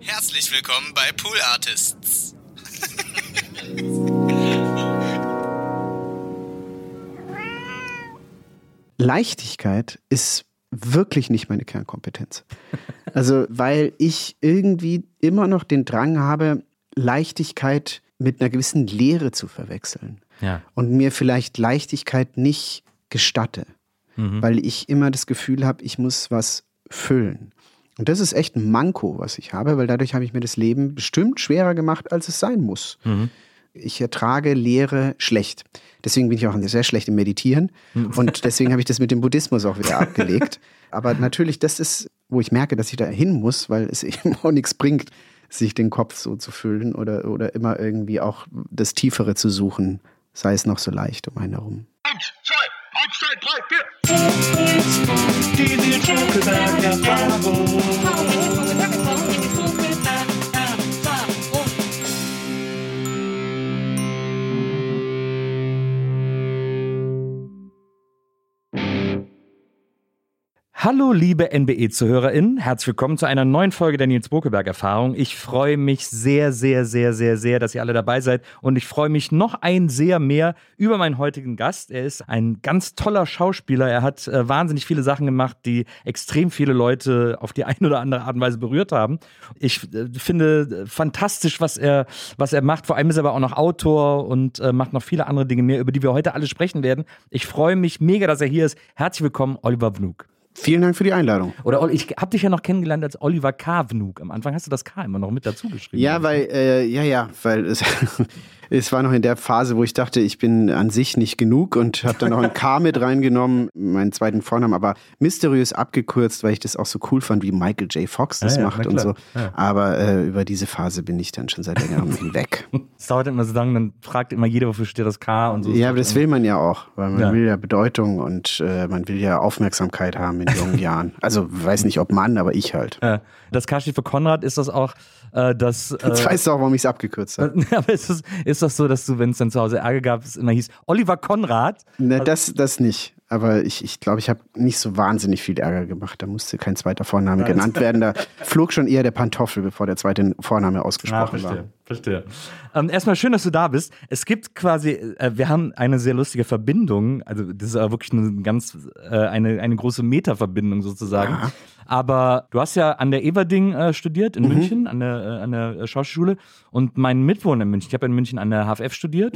Herzlich willkommen bei Pool Artists. Leichtigkeit ist wirklich nicht meine Kernkompetenz. Also, weil ich irgendwie immer noch den Drang habe, Leichtigkeit mit einer gewissen Leere zu verwechseln. Ja. Und mir vielleicht Leichtigkeit nicht gestatte, Mhm. weil ich immer das Gefühl habe, ich muss was füllen. Und das ist echt ein Manko, was ich habe, weil dadurch habe ich mir das Leben bestimmt schwerer gemacht, als es sein muss. Mhm. Ich ertrage Leere schlecht. Deswegen bin ich auch sehr schlecht im Meditieren. Und deswegen habe ich das mit dem Buddhismus auch wieder abgelegt. Aber natürlich, das ist, wo ich merke, dass ich da hin muss, weil es eben auch nichts bringt, sich den Kopf so zu füllen oder, oder immer irgendwie auch das Tiefere zu suchen, sei es noch so leicht um einen herum. Eins, zwei, eins, zwei, drei, vier. Hallo, liebe NBE-ZuhörerInnen. Herzlich willkommen zu einer neuen Folge der Nils Bokeberg-Erfahrung. Ich freue mich sehr, sehr, sehr, sehr, sehr, dass ihr alle dabei seid. Und ich freue mich noch ein sehr mehr über meinen heutigen Gast. Er ist ein ganz toller Schauspieler. Er hat äh, wahnsinnig viele Sachen gemacht, die extrem viele Leute auf die eine oder andere Art und Weise berührt haben. Ich äh, finde fantastisch, was er, was er macht. Vor allem ist er aber auch noch Autor und äh, macht noch viele andere Dinge mehr, über die wir heute alle sprechen werden. Ich freue mich mega, dass er hier ist. Herzlich willkommen, Oliver Wnuk. Vielen Dank für die Einladung. Oder ich habe dich ja noch kennengelernt als Oliver K. Wnuk. Am Anfang hast du das K immer noch mit dazu geschrieben. Ja, weil, äh, ja, ja, weil es, es war noch in der Phase, wo ich dachte, ich bin an sich nicht genug und habe dann noch ein K mit reingenommen, meinen zweiten Vornamen, aber mysteriös abgekürzt, weil ich das auch so cool fand, wie Michael J. Fox das Ja, macht und so. Ja. Aber äh, über diese Phase bin ich dann schon seit längerem hinweg. Es dauert immer so lange, dann fragt immer jeder, wofür steht das K und so. Ja, aber das will man ja auch, weil man will ja Bedeutung und äh, man will ja Aufmerksamkeit haben in jungen Jahren. Also weiß nicht, ob Mann, aber ich halt. Äh, Das K steht für Konrad. Ist das auch äh, das. Äh, Jetzt weißt du auch, warum ich es abgekürzt habe. aber ist das, ist das so, dass du, wenn es dann zu Hause Ärger gab, es immer hieß Oliver Konrad? Ne, das, das nicht. Aber ich glaube, ich, glaub, ich habe nicht so wahnsinnig viel Ärger gemacht. Da musste kein zweiter Vorname genannt werden. Da flog schon eher der Pantoffel, bevor der zweite Vorname ausgesprochen war. Verstehe. Ähm, erstmal schön, dass du da bist. Es gibt quasi, äh, wir haben eine sehr lustige Verbindung. Also das ist aber wirklich eine ganz, äh, eine, eine große Meta-Verbindung sozusagen. Aber du hast ja an der Everding äh, studiert in München, an der, äh, an der Schauspielschule. Und mein Mitbewohner in München, ich habe in München an der HFF studiert.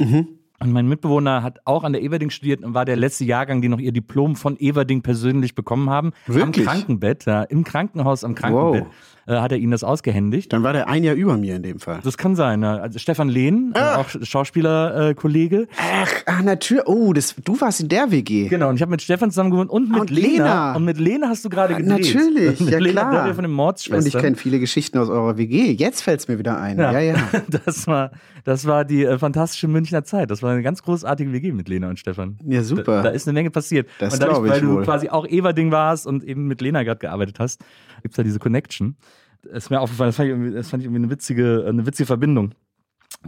Und mein Mitbewohner hat auch an der Everding studiert und war der letzte Jahrgang, die noch ihr Diplom von Everding persönlich bekommen haben. Wirklich? Am Krankenbett, ja, im Krankenhaus am Krankenbett äh, hat er ihnen das ausgehändigt. Dann war der ein Jahr über mir in dem Fall. Das kann sein. Ja. Also Stefan Lehn, äh, auch Schauspielerkollege. Äh, Kollege. Ach, ach natürlich. Oh, das, du warst in der WG. genau, und ich habe mit Stefan zusammen gewohnt und mit Und Lena. Lena. Und mit Lena hast du gerade Ah, gedreht. natürlich, ja Lena, klar. von den Und ich kenne viele Geschichten aus eurer WG. Jetzt fällt es mir wieder ein. Ja, ja. Das war, das war die äh, fantastische Münchner Zeit. Das war eine ganz großartige WG mit Lena und Stefan. Ja, super. Da, da ist eine Menge passiert. Das und dadurch, ich weil du wohl. quasi auch Everding warst und eben mit Lena gerade gearbeitet hast, gibt es da diese Connection. Ist mir aufgefallen, das fand ich irgendwie, das fand ich irgendwie eine, witzige, eine witzige Verbindung.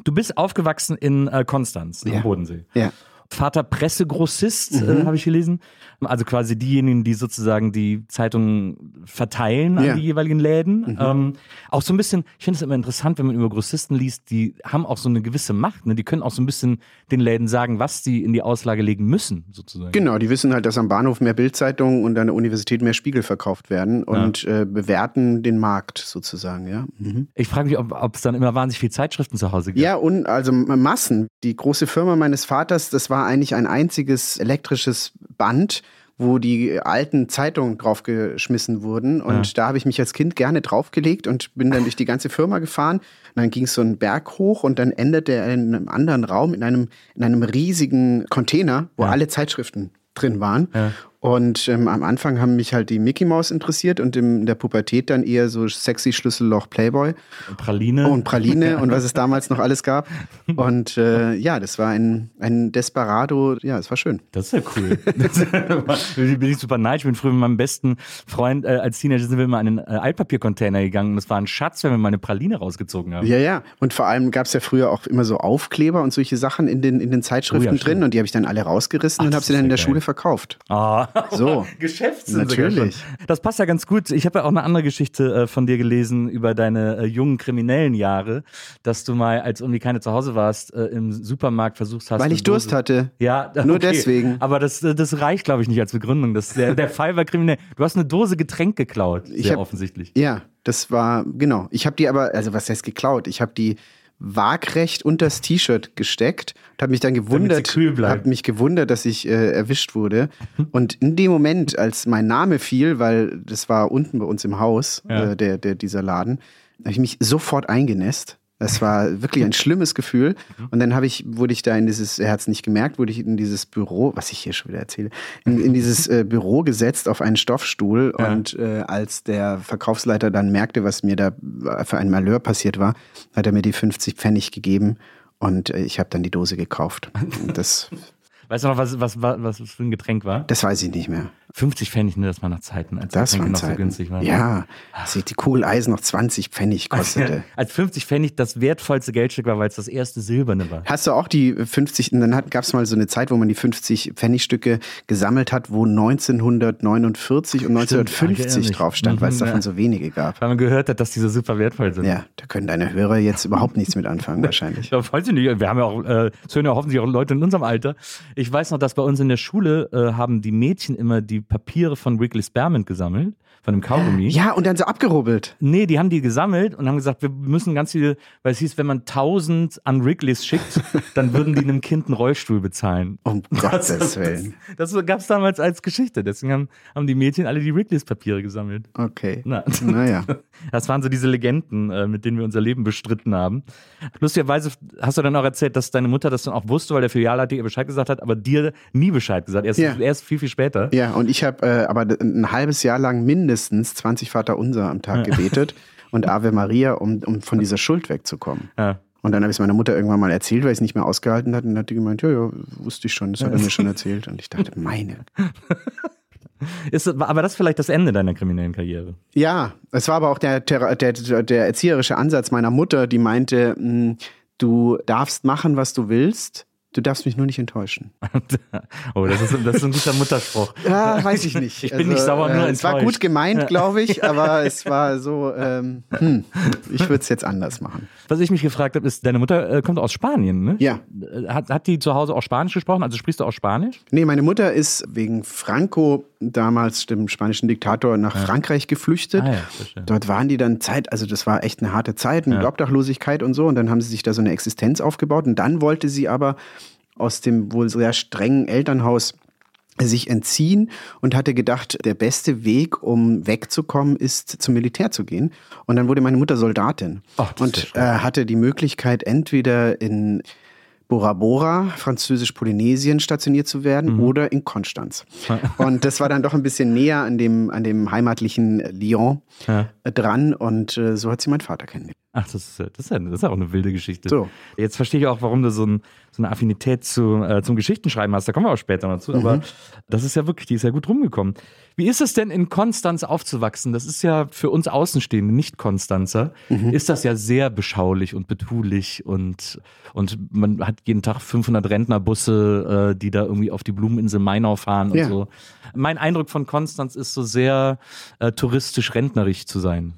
Du bist aufgewachsen in äh, Konstanz, Ja. am Bodensee. ja. Vater Pressegrossist, äh, habe ich gelesen. Also quasi diejenigen, die sozusagen die Zeitungen verteilen an Ja. die jeweiligen Läden. Ähm, auch so ein bisschen, ich finde es immer interessant, wenn man über Grossisten liest, die haben auch so eine gewisse Macht. Ne? Die können auch so ein bisschen den Läden sagen, was sie in die Auslage legen müssen, sozusagen. Genau, die wissen halt, dass am Bahnhof mehr Bildzeitungen und an der Universität mehr Spiegel verkauft werden und äh, bewerten den Markt sozusagen, ja. Mhm. Ich frage mich, ob ob es dann immer wahnsinnig viel Zeitschriften zu Hause gibt. Ja, und also Massen. Die große Firma meines Vaters, das war eigentlich ein einziges elektrisches Band, wo die alten Zeitungen draufgeschmissen wurden. Und da habe ich mich als Kind gerne draufgelegt und bin dann durch die ganze Firma gefahren. Und dann ging es so einen Berg hoch und dann endete er in einem anderen Raum, in einem, in einem riesigen Container, wo alle Zeitschriften drin waren. Und ähm, am Anfang haben mich halt die Mickey Mouse interessiert und in der Pubertät dann eher so sexy Schlüsselloch Playboy. Praline. Oh, und Praline und was es damals noch alles gab. Und äh, ja, das war ein, ein Desperado. Ja, es war schön. Das ist ja cool. Das bin ich super neidisch. Ich bin früher mit meinem besten Freund äh, als Teenager sind wir immer in einen äh, Altpapiercontainer gegangen und es war ein Schatz, wenn wir mal eine Praline rausgezogen haben. Ja, ja. Und vor allem gab es ja früher auch immer so Aufkleber und solche Sachen in den, in den Zeitschriften Oh ja, drin. Und die habe ich dann alle rausgerissen Ach, und das habe sie dann in der geil. Schule verkauft. Ah, So. Geschäftssinn Natürlich. Das passt ja ganz gut. Ich habe ja auch eine andere Geschichte äh, von dir gelesen über deine äh, jungen kriminellen Jahre, dass du mal, als irgendwie keine zu Hause warst, äh, im Supermarkt versucht hast. Weil ich Durst hatte. Ja, Nur okay. deswegen. Aber das, äh, das reicht, glaube ich, nicht als Begründung. Das, der, der Fall war kriminell. Du hast eine Dose Getränk geklaut. Ich Sehr hab- offensichtlich. Ja, das war, genau. Ich habe die aber, also was heißt geklaut? Ich habe die waagrecht unters T-Shirt gesteckt und habe mich dann gewundert, habe mich gewundert, dass ich äh, erwischt wurde. Und in dem Moment, als mein Name fiel, weil das war unten bei uns im Haus, Ja. äh, der, der, dieser Laden, habe ich mich sofort eingenässt. Das war wirklich ein schlimmes Gefühl. Und dann habe ich, wurde ich da in dieses, er hat es nicht gemerkt, wurde ich in dieses Büro, was ich hier schon wieder erzähle, in, in dieses äh, Büro gesetzt auf einen Stoffstuhl. Ja. Und äh, als der Verkaufsleiter dann merkte, was mir da für ein Malheur passiert war, hat er mir die 50 Pfennig gegeben. Und äh, ich habe dann die Dose gekauft. Und Das, Weißt du noch, was, was, was, was für ein Getränk war? das weiß ich nicht mehr. 50 Pfennig, ne, das war nach Zeiten, als Das Getränke noch Zeiten. so günstig waren. Ja, als die Kugel Eisen noch 20 Pfennig kostete. Als 50 Pfennig das wertvollste Geldstück war, weil es das erste silberne war. Hast du auch die 50, und dann gab es mal so eine Zeit, wo man die 50 Pfennigstücke gesammelt hat, wo 1949 und Stimmt, ich erinnere 1950 mich. drauf stand, weil es Mhm, davon ja. so wenige gab. Weil man gehört hat, dass die so super wertvoll sind. Ja, da können deine Hörer jetzt überhaupt nichts mit anfangen, wahrscheinlich. Ja, weiß ich nicht. Wir haben ja auch, äh, hören ja hoffentlich auch Leute in unserem Alter. Ich weiß noch, dass bei uns in der Schule äh, haben die Mädchen immer die Papiere von Wrigley Spearmint gesammelt, von dem Kaugummi. Ja, und dann so abgerubbelt. Nee, die haben die gesammelt und haben gesagt, wir müssen ganz viele, weil es hieß, wenn man 1000 an Wrigleys schickt, dann würden die einem Kind einen Rollstuhl bezahlen. Um Gottes Willen. Das, das gab es damals als Geschichte. Deswegen haben, haben die Mädchen alle die Wrigleys Papiere gesammelt. Okay. Na. Naja. Das waren so diese Legenden, äh, mit denen wir unser Leben bestritten haben. Lustigerweise hast du dann auch erzählt, dass deine Mutter das dann auch wusste, weil der Filialleiter ihr Bescheid gesagt hat, aber dir nie Bescheid gesagt. Erst, Ja. erst viel, viel später. Ja, und ich habe äh, aber ein halbes Jahr lang mindestens 20 Vaterunser am Tag gebetet und Ave Maria, um, um von dieser Schuld wegzukommen. Ja. Und dann habe ich es meiner Mutter irgendwann mal erzählt, weil ich es nicht mehr ausgehalten hat. Und dann hat die gemeint, ja, ja, wusste ich schon, das hat er mir schon erzählt. Und ich dachte, meine. Ist, aber das ist vielleicht das Ende deiner kriminellen Karriere. Ja, es war aber auch der, der, der, der erzieherische Ansatz meiner Mutter, die meinte, mh, du darfst machen, was du willst, du darfst mich nur nicht enttäuschen. oh, das ist, das ist ein guter Mutterspruch. Ja, weiß ich nicht. Also, Ich bin nicht sauer, nur Es war enttäuscht. gut gemeint, glaube ich, aber es war so, ähm, hm, ich würde es jetzt anders machen. Was ich mich gefragt habe, ist, deine Mutter äh, kommt aus Spanien, ne? Ja. Äh, Hat, hat die zu Hause auch Spanisch gesprochen? Also sprichst du auch Spanisch? Nee, meine Mutter ist wegen Franco, damals dem spanischen Diktator, nach Frankreich geflüchtet. Ah ja. Dort waren die dann Zeit, also das war echt eine harte Zeit mit Ja. Obdachlosigkeit und so. Und dann haben sie sich da so eine Existenz aufgebaut. Und dann wollte sie aber aus dem wohl sehr strengen Elternhaus sich entziehen und hatte gedacht, der beste Weg, um wegzukommen, ist zum Militär zu gehen. Und dann wurde meine Mutter Soldatin Ach, und äh, hatte die Möglichkeit, entweder in Bora Bora, französisch-Polynesien, stationiert zu werden Mhm. oder in Konstanz. Und das war dann doch ein bisschen näher an dem, an dem heimatlichen Lyon Ja. dran und äh, so hat sie meinen Vater kennengelernt. Ach, das ist, ja- das, ist ja, das ist ja auch eine wilde Geschichte. So. Jetzt verstehe ich auch, warum du so, ein, so eine Affinität zu, äh, zum Geschichtenschreiben hast. Da kommen wir auch später noch zu. Mhm. Aber das ist ja wirklich, die ist ja gut rumgekommen. Wie ist es denn in Konstanz aufzuwachsen? Das ist ja für uns Außenstehende, Nicht-Konstanzer, Mhm. ist das ja sehr beschaulich und betulich und, und man hat jeden Tag 500 Rentnerbusse, äh, die da irgendwie auf die Blumeninsel Mainau fahren und Ja. so. Mein Eindruck von Konstanz ist so sehr äh, touristisch-rentnerig zu sein.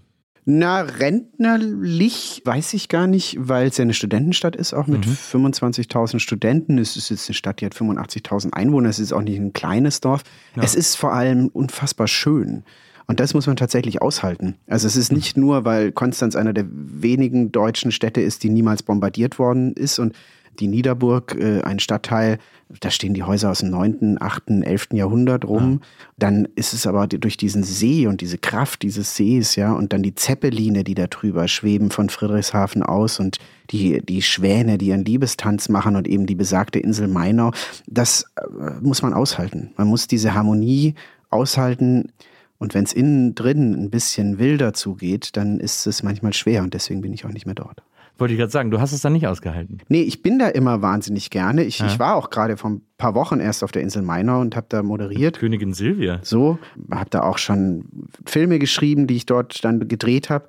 Na, rentnerlich weiß ich gar nicht, weil es ja eine Studentenstadt ist, auch mit 25.000 Studenten. Es ist jetzt eine Stadt, die hat 85.000 Einwohner. Es ist auch nicht ein kleines Dorf. Es ist vor allem unfassbar schön. Und das muss man tatsächlich aushalten. Also es ist nicht nur, weil Konstanz einer der wenigen deutschen Städte ist, die niemals bombardiert worden ist und die Niederburg, äh, ein Stadtteil, da stehen die Häuser aus dem 9., 8., 11. Jahrhundert rum. Dann ist es aber durch diesen See und diese Kraft dieses Sees, ja, und dann die Zeppeline, die da drüber schweben von Friedrichshafen aus und die, die Schwäne, die ihren Liebestanz machen und eben die besagte Insel Mainau, das äh, muss man aushalten. Man muss diese Harmonie aushalten. Und wenn es innen drin ein bisschen wilder zugeht, dann ist es manchmal schwer und deswegen bin ich auch nicht mehr dort. Wollte ich gerade sagen, du hast es dann nicht ausgehalten. Nee, ich bin da immer wahnsinnig gerne. Ich, ich war auch gerade vor ein paar Wochen erst auf der Insel Mainau und habe da moderiert. Königin Silvia. So, habe da auch schon Filme geschrieben, die ich dort dann gedreht habe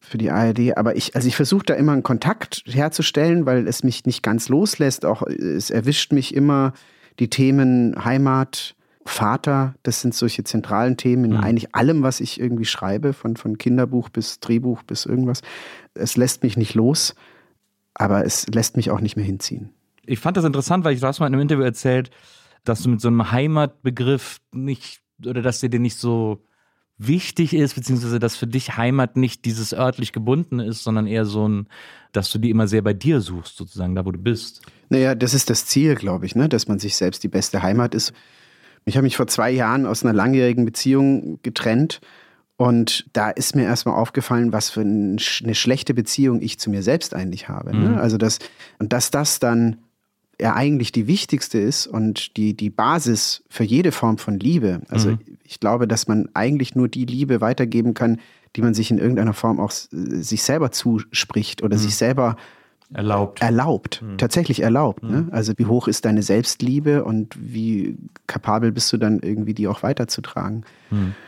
für die ARD. Aber ich, also ich versuche da immer einen Kontakt herzustellen, weil es mich nicht ganz loslässt. Auch es erwischt mich immer die Themen Heimat, Vater. Das sind solche zentralen Themen in eigentlich allem, was ich irgendwie schreibe, von, von Kinderbuch bis Drehbuch bis irgendwas. Es lässt mich nicht los, aber es lässt mich auch nicht mehr hinziehen. Ich fand das interessant, weil ich, du hast mal in einem Interview erzählt, dass du mit so einem Heimatbegriff nicht, oder dass dir der nicht so wichtig ist, beziehungsweise dass für dich Heimat nicht dieses örtlich gebunden ist, sondern eher so ein, dass du die immer sehr bei dir suchst, sozusagen, da wo du bist. Naja, das ist das Ziel, glaube ich, ne? dass man sich selbst die beste Heimat ist. Ich habe mich vor zwei Jahren aus einer langjährigen Beziehung getrennt und da ist mir erstmal aufgefallen, was für eine schlechte Beziehung ich zu mir selbst eigentlich habe. Ne? Also das, und dass das dann ja eigentlich die wichtigste ist und die, die Basis für jede Form von Liebe. Also ich glaube, dass man eigentlich nur die Liebe weitergeben kann, die man sich in irgendeiner Form auch sich selber zuspricht oder sich selber Erlaubt. erlaubt, tatsächlich erlaubt. Ne? Also wie hoch ist deine Selbstliebe und wie kapabel bist du dann irgendwie die auch weiterzutragen.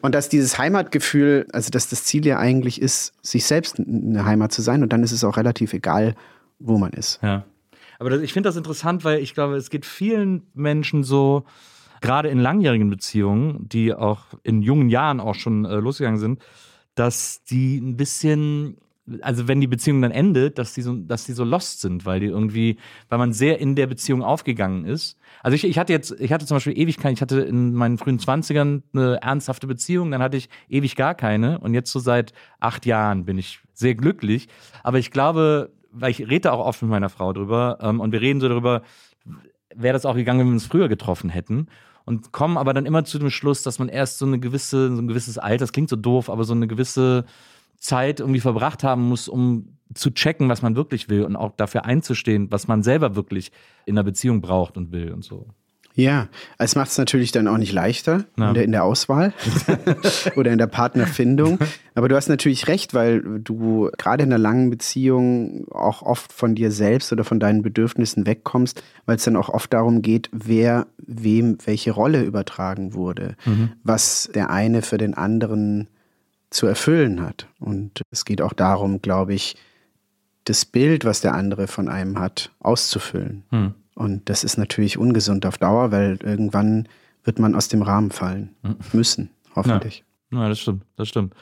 Und dass dieses Heimatgefühl, also dass das Ziel ja eigentlich ist, sich selbst eine Heimat zu sein und dann ist es auch relativ egal, wo man ist. Ja. Aber das, ich finde das interessant, weil ich glaube, es geht vielen Menschen so, gerade in langjährigen Beziehungen, die auch in jungen Jahren auch schon äh, losgegangen sind, dass die ein bisschen, also wenn die Beziehung dann endet, dass die so, dass die so lost sind, weil die irgendwie, weil man sehr in der Beziehung aufgegangen ist. Also ich, ich hatte jetzt, ich hatte zum Beispiel ewig keine, ich hatte in meinen frühen Zwanzigern eine ernsthafte Beziehung, dann hatte ich ewig gar keine und jetzt so seit acht Jahren bin ich sehr glücklich. Aber ich glaube, weil ich rede auch oft mit meiner Frau drüber ähm, und wir reden so darüber, wäre das auch gegangen, wenn wir uns früher getroffen hätten. Und kommen aber dann immer zu dem Schluss, dass man erst so eine gewisse, so ein gewisses Alter, das klingt so doof, aber so eine gewisse Zeit irgendwie verbracht haben muss, um zu checken, was man wirklich will und auch dafür einzustehen, was man selber wirklich in einer Beziehung braucht und will und so. Ja, es macht es natürlich dann auch nicht leichter Ja. in, der, in der Auswahl oder in der Partnerfindung. Aber du hast natürlich recht, weil du gerade in einer langen Beziehung auch oft von dir selbst oder von deinen Bedürfnissen wegkommst, weil es dann auch oft darum geht, wer wem welche Rolle übertragen wurde, was der eine für den anderen zu erfüllen hat. Und es geht auch darum, glaube ich, das Bild, was der andere von einem hat, auszufüllen. Hm. Und das ist natürlich ungesund auf Dauer, weil irgendwann wird man aus dem Rahmen fallen müssen, hoffentlich. Ja, das stimmt, das stimmt.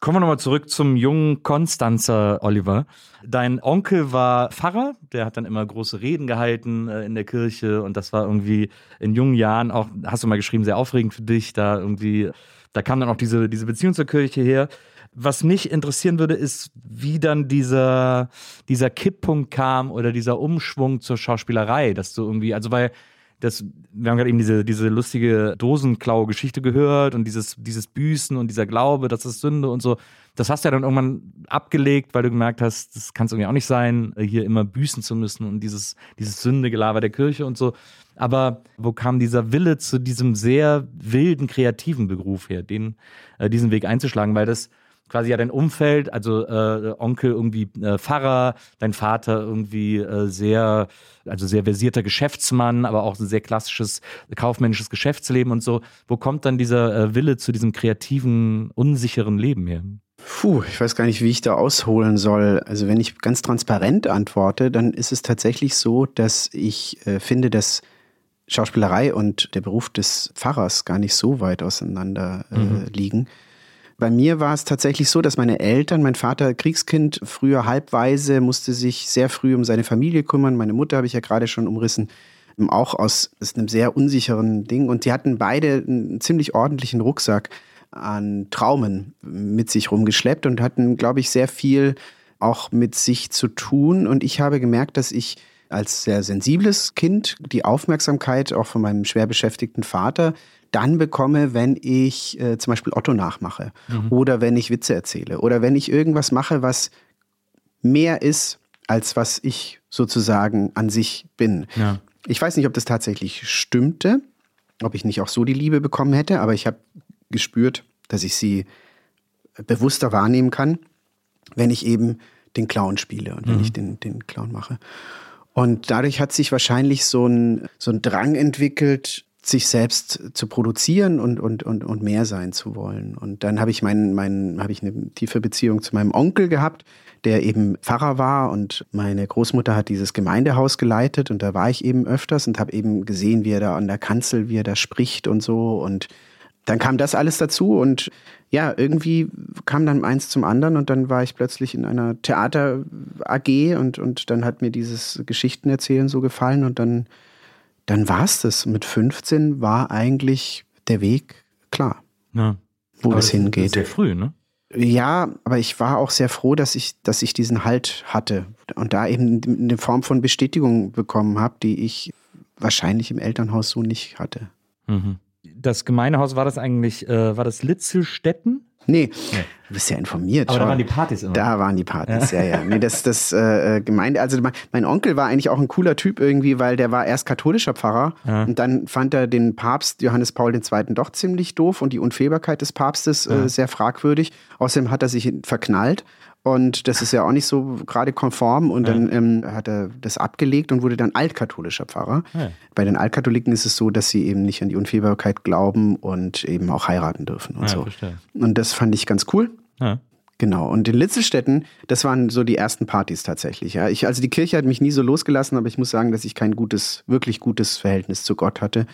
Kommen wir nochmal zurück zum jungen Konstanzer Oliver. Dein Onkel war Pfarrer, der hat dann immer große Reden gehalten äh, in der Kirche und das war irgendwie in jungen Jahren auch, hast du mal geschrieben, sehr aufregend für dich, da irgendwie, da kam dann auch diese, diese Beziehung zur Kirche her. Was mich interessieren würde, ist, wie dann dieser, dieser Kipppunkt kam oder dieser Umschwung zur Schauspielerei, dass du irgendwie, also weil das, wir haben gerade eben diese, diese lustige Dosenklau-Geschichte gehört und dieses, dieses Büßen und dieser Glaube, das ist Sünde und so. Das hast du ja dann irgendwann abgelegt, weil du gemerkt hast, das kann es irgendwie auch nicht sein, hier immer büßen zu müssen und dieses, dieses Sündegelaber der Kirche und so. Aber wo kam dieser Wille zu diesem sehr wilden, kreativen Beruf her, den, äh, diesen Weg einzuschlagen? Weil das, quasi ja dein Umfeld, also äh, Onkel irgendwie äh, Pfarrer, dein Vater irgendwie äh, sehr, also sehr versierter Geschäftsmann, aber auch ein sehr klassisches kaufmännisches Geschäftsleben und so. Wo kommt dann dieser äh, Wille zu diesem kreativen, unsicheren Leben her? Puh, ich weiß gar nicht, wie ich da ausholen soll. Also wenn ich ganz transparent antworte, dann ist es tatsächlich so, dass ich äh, finde, dass Schauspielerei und der Beruf des Pfarrers gar nicht so weit auseinander äh, mhm. liegen. Bei mir war es tatsächlich so, dass meine Eltern, mein Vater Kriegskind, früher halbweise, musste sich sehr früh um seine Familie kümmern. Meine Mutter habe ich ja gerade schon umrissen, auch aus, aus einem sehr unsicheren Ding. Und die hatten beide einen ziemlich ordentlichen Rucksack an Traumen mit sich rumgeschleppt und hatten, glaube ich, sehr viel auch mit sich zu tun. Und ich habe gemerkt, dass ich als sehr sensibles Kind die Aufmerksamkeit auch von meinem schwer beschäftigten Vater dann bekomme, wenn ich äh, zum Beispiel Otto nachmache mhm. oder wenn ich Witze erzähle oder wenn ich irgendwas mache, was mehr ist, als was ich sozusagen an sich bin. Ja. Ich weiß nicht, ob das tatsächlich stimmte, ob ich nicht auch so die Liebe bekommen hätte, aber ich habe gespürt, dass ich sie bewusster wahrnehmen kann, wenn ich eben den Clown spiele und wenn mhm. ich den, den Clown mache. Und dadurch hat sich wahrscheinlich so ein, so ein Drang entwickelt, sich selbst zu produzieren und, und, und, und mehr sein zu wollen. Und dann habe ich meinen, meinen, habe ich eine tiefe Beziehung zu meinem Onkel gehabt, der eben Pfarrer war. Und meine Großmutter hat dieses Gemeindehaus geleitet. Und da war ich eben öfters und habe eben gesehen, wie er da an der Kanzel, wie er da spricht und so. Und dann kam das alles dazu. Und ja, irgendwie kam dann eins zum anderen und dann war ich plötzlich in einer Theater AG und, und dann hat mir dieses Geschichtenerzählen so gefallen und dann, dann war es das. Mit 15 war eigentlich der Weg klar, ja. wo aber es hingeht. Sehr früh, ne? Ja, aber ich war auch sehr froh, dass ich, dass ich diesen Halt hatte und da eben eine Form von Bestätigung bekommen habe, die ich wahrscheinlich im Elternhaus so nicht hatte. Mhm das Gemeindehaus, war das eigentlich, äh, war das Litzelstetten? Nee. Du bist ja informiert. Aber Schau. da waren die Partys immer. Da waren die Partys, ja, ja. ja. Nee, das, das äh, Gemeinde, also mein, mein, Onkel war eigentlich auch ein cooler Typ irgendwie, weil der war erst katholischer Pfarrer ja. und dann fand er den Papst Johannes Paul II. doch ziemlich doof und die Unfehlbarkeit des Papstes äh, sehr fragwürdig. Außerdem hat er sich verknallt und das ist ja auch nicht so gerade konform. Und dann ähm, hat er das abgelegt und wurde dann altkatholischer Pfarrer. Ja. Bei den Altkatholiken ist es so, dass sie eben nicht an die Unfehlbarkeit glauben und eben auch heiraten dürfen und ja, so. Verstehe. Und das fand ich ganz cool. Ja. Genau. Und in Litzelstetten, das waren so die ersten Partys tatsächlich. Ja. Ich, also die Kirche hat mich nie so losgelassen, aber ich muss sagen, dass ich kein gutes, wirklich gutes Verhältnis zu Gott hatte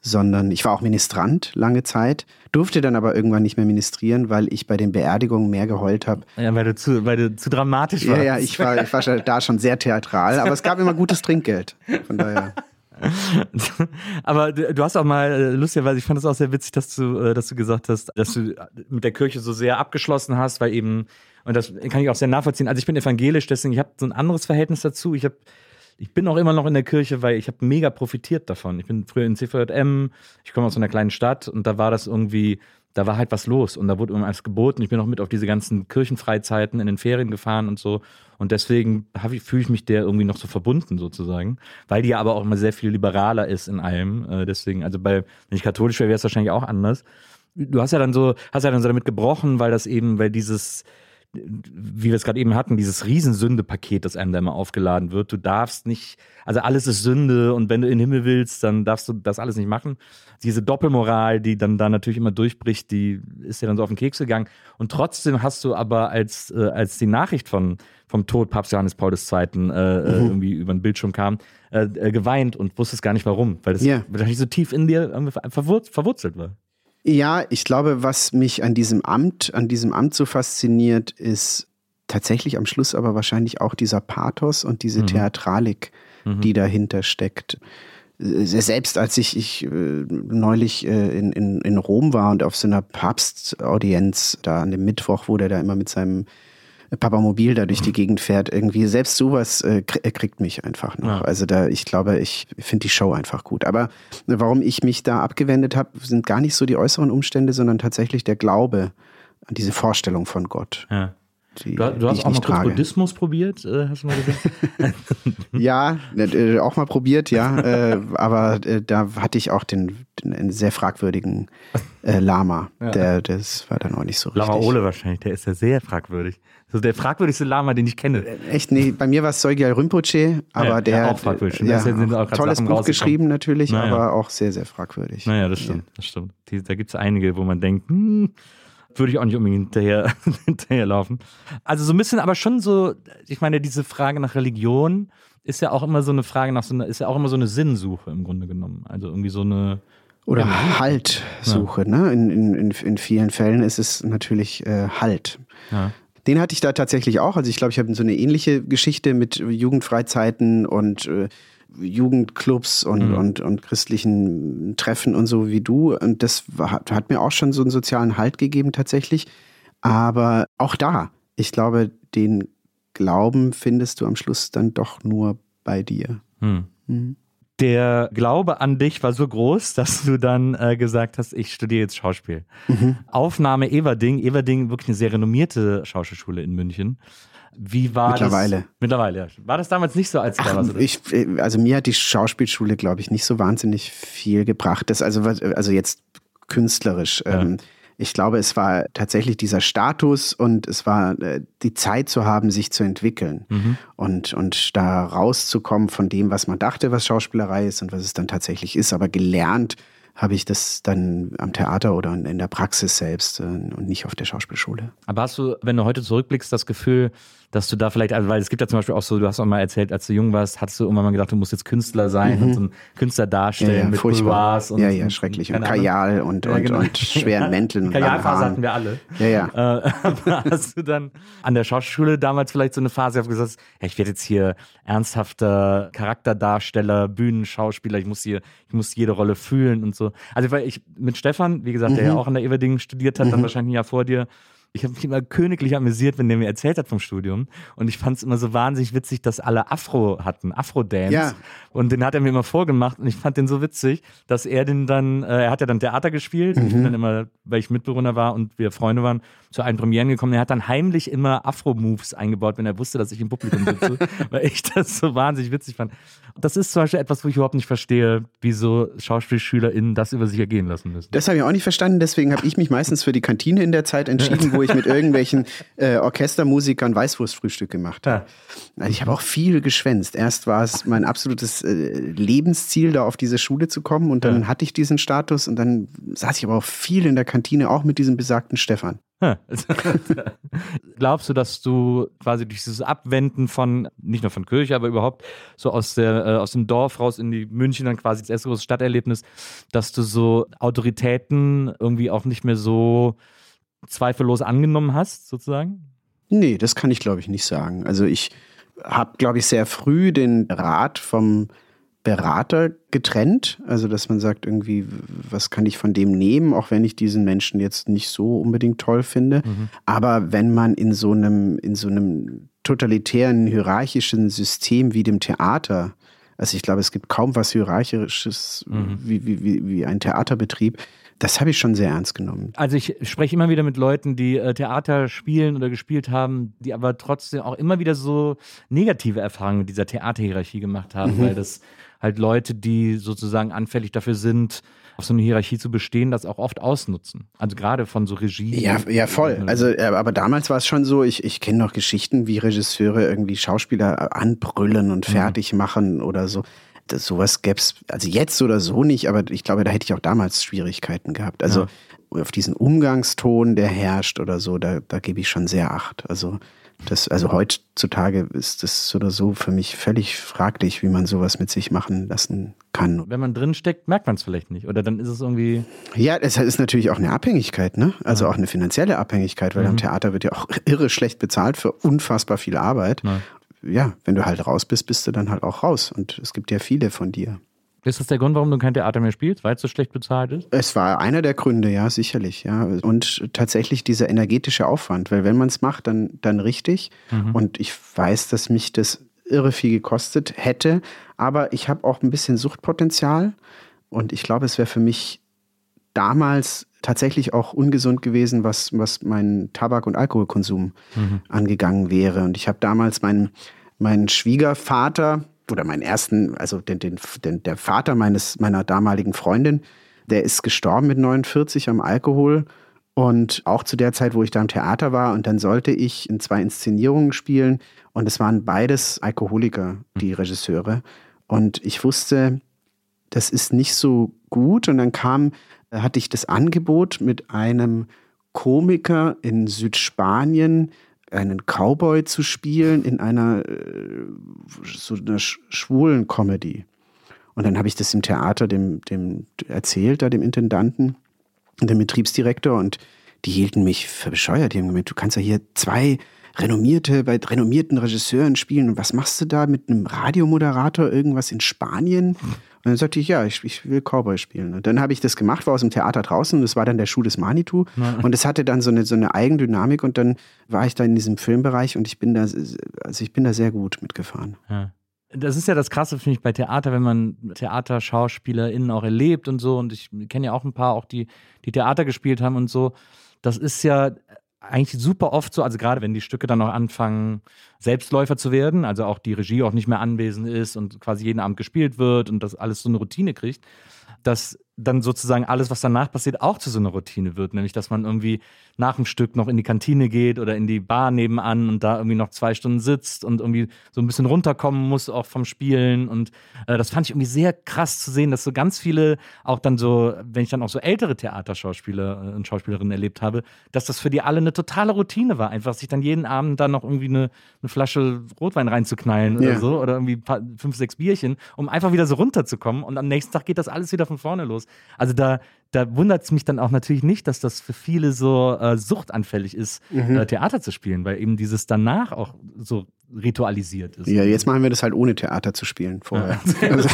sondern ich war auch Ministrant lange Zeit, durfte dann aber irgendwann nicht mehr ministrieren, weil ich bei den Beerdigungen mehr geheult habe. Ja, weil du zu, weil du zu dramatisch warst. Ja, ja, ich war, ich war da schon sehr theatral, aber es gab immer gutes Trinkgeld. Von daher. Aber du hast auch mal, äh, lustigerweise, ich fand es auch sehr witzig, dass du, äh, dass du gesagt hast, dass du mit der Kirche so sehr abgeschlossen hast, weil eben, und das kann ich auch sehr nachvollziehen. Also ich bin evangelisch, deswegen ich habe so ein anderes Verhältnis dazu. Ich habe ich bin auch immer noch in der Kirche, weil ich habe mega profitiert davon. Ich bin früher in CVJM, ich komme aus einer kleinen Stadt und da war das irgendwie, da war halt was los und da wurde irgendwas geboten. Ich bin auch mit auf diese ganzen Kirchenfreizeiten in den Ferien gefahren und so. Und deswegen fühle ich mich der irgendwie noch so verbunden sozusagen, weil die aber auch immer sehr viel liberaler ist in allem. Äh, deswegen, also bei, wenn ich katholisch wäre, wäre es wahrscheinlich auch anders. Du hast ja dann so, hast ja dann so damit gebrochen, weil das eben, weil dieses, wie wir es gerade eben hatten, dieses Riesensünde-Paket, das einem da immer aufgeladen wird. Du darfst nicht, also alles ist Sünde und wenn du in den Himmel willst, dann darfst du das alles nicht machen. Diese Doppelmoral, die dann da natürlich immer durchbricht, die ist ja dann so auf den Keks gegangen. Und trotzdem hast du aber, als, äh, als die Nachricht von, vom Tod Papst Johannes Paul II. Äh, äh, mhm. irgendwie über den Bildschirm kam, äh, äh, geweint und wusstest gar nicht warum, weil das yeah. wahrscheinlich so tief in dir verwurzelt war. Ja, ich glaube, was mich an diesem Amt, an diesem Amt so fasziniert, ist tatsächlich am Schluss aber wahrscheinlich auch dieser Pathos und diese mhm. Theatralik, mhm. die dahinter steckt. Selbst als ich, ich äh, neulich äh, in, in, in Rom war und auf so einer Papstaudienz, da an dem Mittwoch, wo der da immer mit seinem Papamobil da durch die Gegend fährt, irgendwie selbst sowas äh, kriegt mich einfach noch. Ja. Also da, ich glaube, ich finde die Show einfach gut. Aber warum ich mich da abgewendet habe, sind gar nicht so die äußeren Umstände, sondern tatsächlich der Glaube an diese Vorstellung von Gott. Ja. die, Du, du hast auch mal kurz. Buddhismus probiert, äh, hast du mal gesagt? Ja, äh, auch mal probiert, ja. äh, aber äh, da hatte ich auch den, den einen sehr fragwürdigen Lama. Der, das war dann auch nicht so richtig. Lama Ole wahrscheinlich, der ist ja sehr fragwürdig. So der fragwürdigste Lama, den ich kenne. Echt, nee, bei mir war es Sogyal Rinpoche, aber Ja, der ja, auch fragwürdig. Ja, Da sind auch tolles Sachen Buch geschrieben natürlich, Naja. aber auch sehr, sehr fragwürdig. Naja, das stimmt, das stimmt. Da gibt es einige, wo man denkt, hm, würde ich auch nicht unbedingt hinterher, hinterherlaufen. Also so ein bisschen, aber schon so, ich meine, diese Frage nach Religion ist ja auch immer so eine Frage nach so einer, ist ja auch immer so eine Sinnsuche im Grunde genommen. Also irgendwie so eine, Oder Haltsuche, ne? In, in, in, in vielen Fällen ist es natürlich äh, Halt. ja. Den hatte ich da tatsächlich auch. Also ich glaube, ich habe so eine ähnliche Geschichte mit Jugendfreizeiten und äh, Jugendclubs und, Mhm. und, und christlichen Treffen und so wie du. Und das war, hat mir auch schon so einen sozialen Halt gegeben tatsächlich. Aber auch da, ich glaube, den Glauben findest du am Schluss dann doch nur bei dir. Hm. Mhm. Der Glaube an dich war so groß, dass du dann äh, gesagt hast, ich studiere jetzt Schauspiel. Aufnahme Everding, Everding, wirklich eine sehr renommierte Schauspielschule in München. Wie war Mittlerweile. das? Mittlerweile. Ja. War das damals nicht so, als du da Ach, warst? oder? ich, äh, also mir hat die Schauspielschule, glaube ich, nicht so wahnsinnig viel gebracht. Das also, was- also jetzt künstlerisch. Ja. Ähm, ich glaube, es war tatsächlich dieser Status und es war äh, die Zeit zu haben, sich zu entwickeln Mhm. und, und da rauszukommen von dem, was man dachte, was Schauspielerei ist und was es dann tatsächlich ist. Aber gelernt habe ich das dann am Theater oder in der Praxis selbst äh, und nicht auf der Schauspielschule. Aber hast du, wenn du heute zurückblickst, das Gefühl, dass du da vielleicht, also weil es gibt ja zum Beispiel auch so, du hast auch mal erzählt, als du jung warst, hattest du irgendwann mal gedacht, du musst jetzt Künstler sein und so einen Künstler darstellen mit Boudoirs und Mhm. ja, ja, schrecklich. Und. Kajal und, Ja, und, genau. und schweren Mänteln und Kajalphase hatten wir alle. Ja, ja. Äh, hast du dann an der Schauspielschule damals vielleicht so eine Phase gehabt, gesagt, ja, ich werde jetzt hier ernsthafter Charakterdarsteller, Bühnenschauspieler, ich muss hier, ich muss jede Rolle fühlen und so. Also weil ich mit Stefan, wie gesagt, der Mhm. ja auch an der Everding studiert hat, dann wahrscheinlich ein Jahr vor dir, ich habe mich immer königlich amüsiert, wenn der mir erzählt hat vom Studium. Und ich fand es immer so wahnsinnig witzig, dass alle Afro hatten, Afro-Dance. Ja. Und den hat er mir immer vorgemacht und ich fand den so witzig, dass er den dann, äh, er hat ja dann Theater gespielt. Ich bin dann immer, weil ich Mitbewohner war und wir Freunde waren, zu allen Premieren gekommen. Er hat dann heimlich immer Afro-Moves eingebaut, wenn er wusste, dass ich im Publikum sitze, weil ich das so wahnsinnig witzig fand. Das ist zum Beispiel etwas, wo ich überhaupt nicht verstehe, wieso SchauspielschülerInnen das über sich ergehen lassen müssen. Das habe ich auch nicht verstanden, deswegen habe ich mich meistens für die Kantine in der Zeit entschieden, wo ich mit irgendwelchen äh, Orchestermusikern Weißwurstfrühstück gemacht habe. Also ich habe auch viel geschwänzt. Erst war es mein absolutes äh, Lebensziel, da auf diese Schule zu kommen und dann hatte ich diesen Status und dann saß ich aber auch viel in der Kantine, auch mit diesem besagten Stefan. Glaubst du, dass du quasi durch dieses Abwenden von, nicht nur von Kirche, aber überhaupt so aus, der, äh, aus dem Dorf raus in die München dann quasi das erste große Stadterlebnis, dass du so Autoritäten irgendwie auch nicht mehr so zweifellos angenommen hast, sozusagen? Nee, das kann ich glaube ich nicht sagen. Also ich habe, glaube ich, sehr früh den Rat vom Berater getrennt. Also dass man sagt, irgendwie, was kann ich von dem nehmen, auch wenn ich diesen Menschen jetzt nicht so unbedingt toll finde. Aber wenn man in so einem, in so einem totalitären, hierarchischen System wie dem Theater, also ich glaube, es gibt kaum was hierarchisches wie, wie, wie, wie ein Theaterbetrieb, das habe ich schon sehr ernst genommen. Also ich spreche immer wieder mit Leuten, die äh, Theater spielen oder gespielt haben, die aber trotzdem auch immer wieder so negative Erfahrungen mit dieser Theaterhierarchie gemacht haben, weil das halt Leute, die sozusagen anfällig dafür sind, auf so eine Hierarchie zu bestehen, das auch oft ausnutzen. Also gerade von so Regie. Ja, ja, voll. Also, äh, aber damals war es schon so, ich, ich kenne noch Geschichten, wie Regisseure irgendwie Schauspieler anbrüllen und fertig machen oder so. Das, sowas gäb's, also jetzt oder so nicht, aber ich glaube, da hätte ich auch damals Schwierigkeiten gehabt. Also auf diesen Umgangston, der herrscht oder so, da, da gebe ich schon sehr Acht. Also das, also heutzutage ist das so oder so für mich völlig fraglich, wie man sowas mit sich machen lassen kann. Wenn man drin steckt, merkt man es vielleicht nicht. Oder dann ist es irgendwie. Ja, es ist natürlich auch eine Abhängigkeit, ne? Also auch eine finanzielle Abhängigkeit, weil am Theater wird ja auch irre schlecht bezahlt für unfassbar viel Arbeit. Ja. Wenn du halt raus bist, bist du dann halt auch raus. Und es gibt ja viele von dir. Ist das der Grund, warum du kein Theater mehr spielst, weil es so schlecht bezahlt ist? Es war einer der Gründe, ja, sicherlich, ja. Und tatsächlich dieser energetische Aufwand, weil wenn man es macht, dann, dann richtig. Und ich weiß, dass mich das irre viel gekostet hätte, aber ich habe auch ein bisschen Suchtpotenzial und ich glaube, es wäre für mich damals tatsächlich auch ungesund gewesen, was, was meinen Tabak- und Alkoholkonsum mhm. angegangen wäre. Und ich habe damals meinen, meinen Schwiegervater oder meinen ersten, also den, den, den, der Vater meines, meiner damaligen Freundin, der ist gestorben mit 49 am Alkohol. Und auch zu der Zeit, wo ich da im Theater war, und dann sollte ich in zwei Inszenierungen spielen. Und es waren beides Alkoholiker, die Regisseure. Und ich wusste, das ist nicht so gut. Und dann kam, hatte ich das Angebot mit einem Komiker in Südspanien, einen Cowboy zu spielen in einer äh, so einer schwulen Comedy. Und dann habe ich das im Theater dem, dem erzählt, da dem Intendanten und dem Betriebsdirektor und die hielten mich für bescheuert. Die haben gemeint, du kannst ja hier zwei renommierte, bei renommierten Regisseuren spielen. Und was machst du da mit einem Radiomoderator irgendwas in Spanien? Und dann sagte ich, ja, ich, ich will Cowboy spielen. Und dann habe ich das gemacht, war aus dem Theater draußen. Das war dann der Schuh des Manitou. Und es hatte dann so eine, so eine Eigendynamik. Und dann war ich da in diesem Filmbereich und ich bin da, also ich bin da sehr gut mitgefahren. Ja. Das ist ja das Krasse, finde ich, bei Theater, wenn man TheaterschauspielerInnen auch erlebt und so. Und ich kenne ja auch ein paar, auch die, die Theater gespielt haben und so. Das ist ja eigentlich super oft so, also gerade wenn die Stücke dann noch anfangen, Selbstläufer zu werden, also auch die Regie auch nicht mehr anwesend ist und quasi jeden Abend gespielt wird und das alles so eine Routine kriegt, dass dann sozusagen alles, was danach passiert, auch zu so einer Routine wird. Nämlich, dass man irgendwie nach dem Stück noch in die Kantine geht oder in die Bar nebenan und da irgendwie noch zwei Stunden sitzt und irgendwie so ein bisschen runterkommen muss, auch vom Spielen. Und äh, das fand ich irgendwie sehr krass zu sehen, dass so ganz viele, auch dann so, wenn ich dann auch so ältere Theaterschauspieler und Schauspielerinnen erlebt habe, dass das für die alle eine totale Routine war. Einfach sich dann jeden Abend dann noch irgendwie eine, eine Flasche Rotwein reinzuknallen ja. oder so oder irgendwie paar, fünf, sechs Bierchen, um einfach wieder so runterzukommen. Und am nächsten Tag geht das alles wieder von vorne los. Also da, da wundert es mich dann auch natürlich nicht, dass das für viele so äh, suchtanfällig ist, mhm. äh, Theater zu spielen, weil eben dieses danach auch so ritualisiert ist. Ja, jetzt machen wir das halt ohne Theater zu spielen vorher. Ja. Also,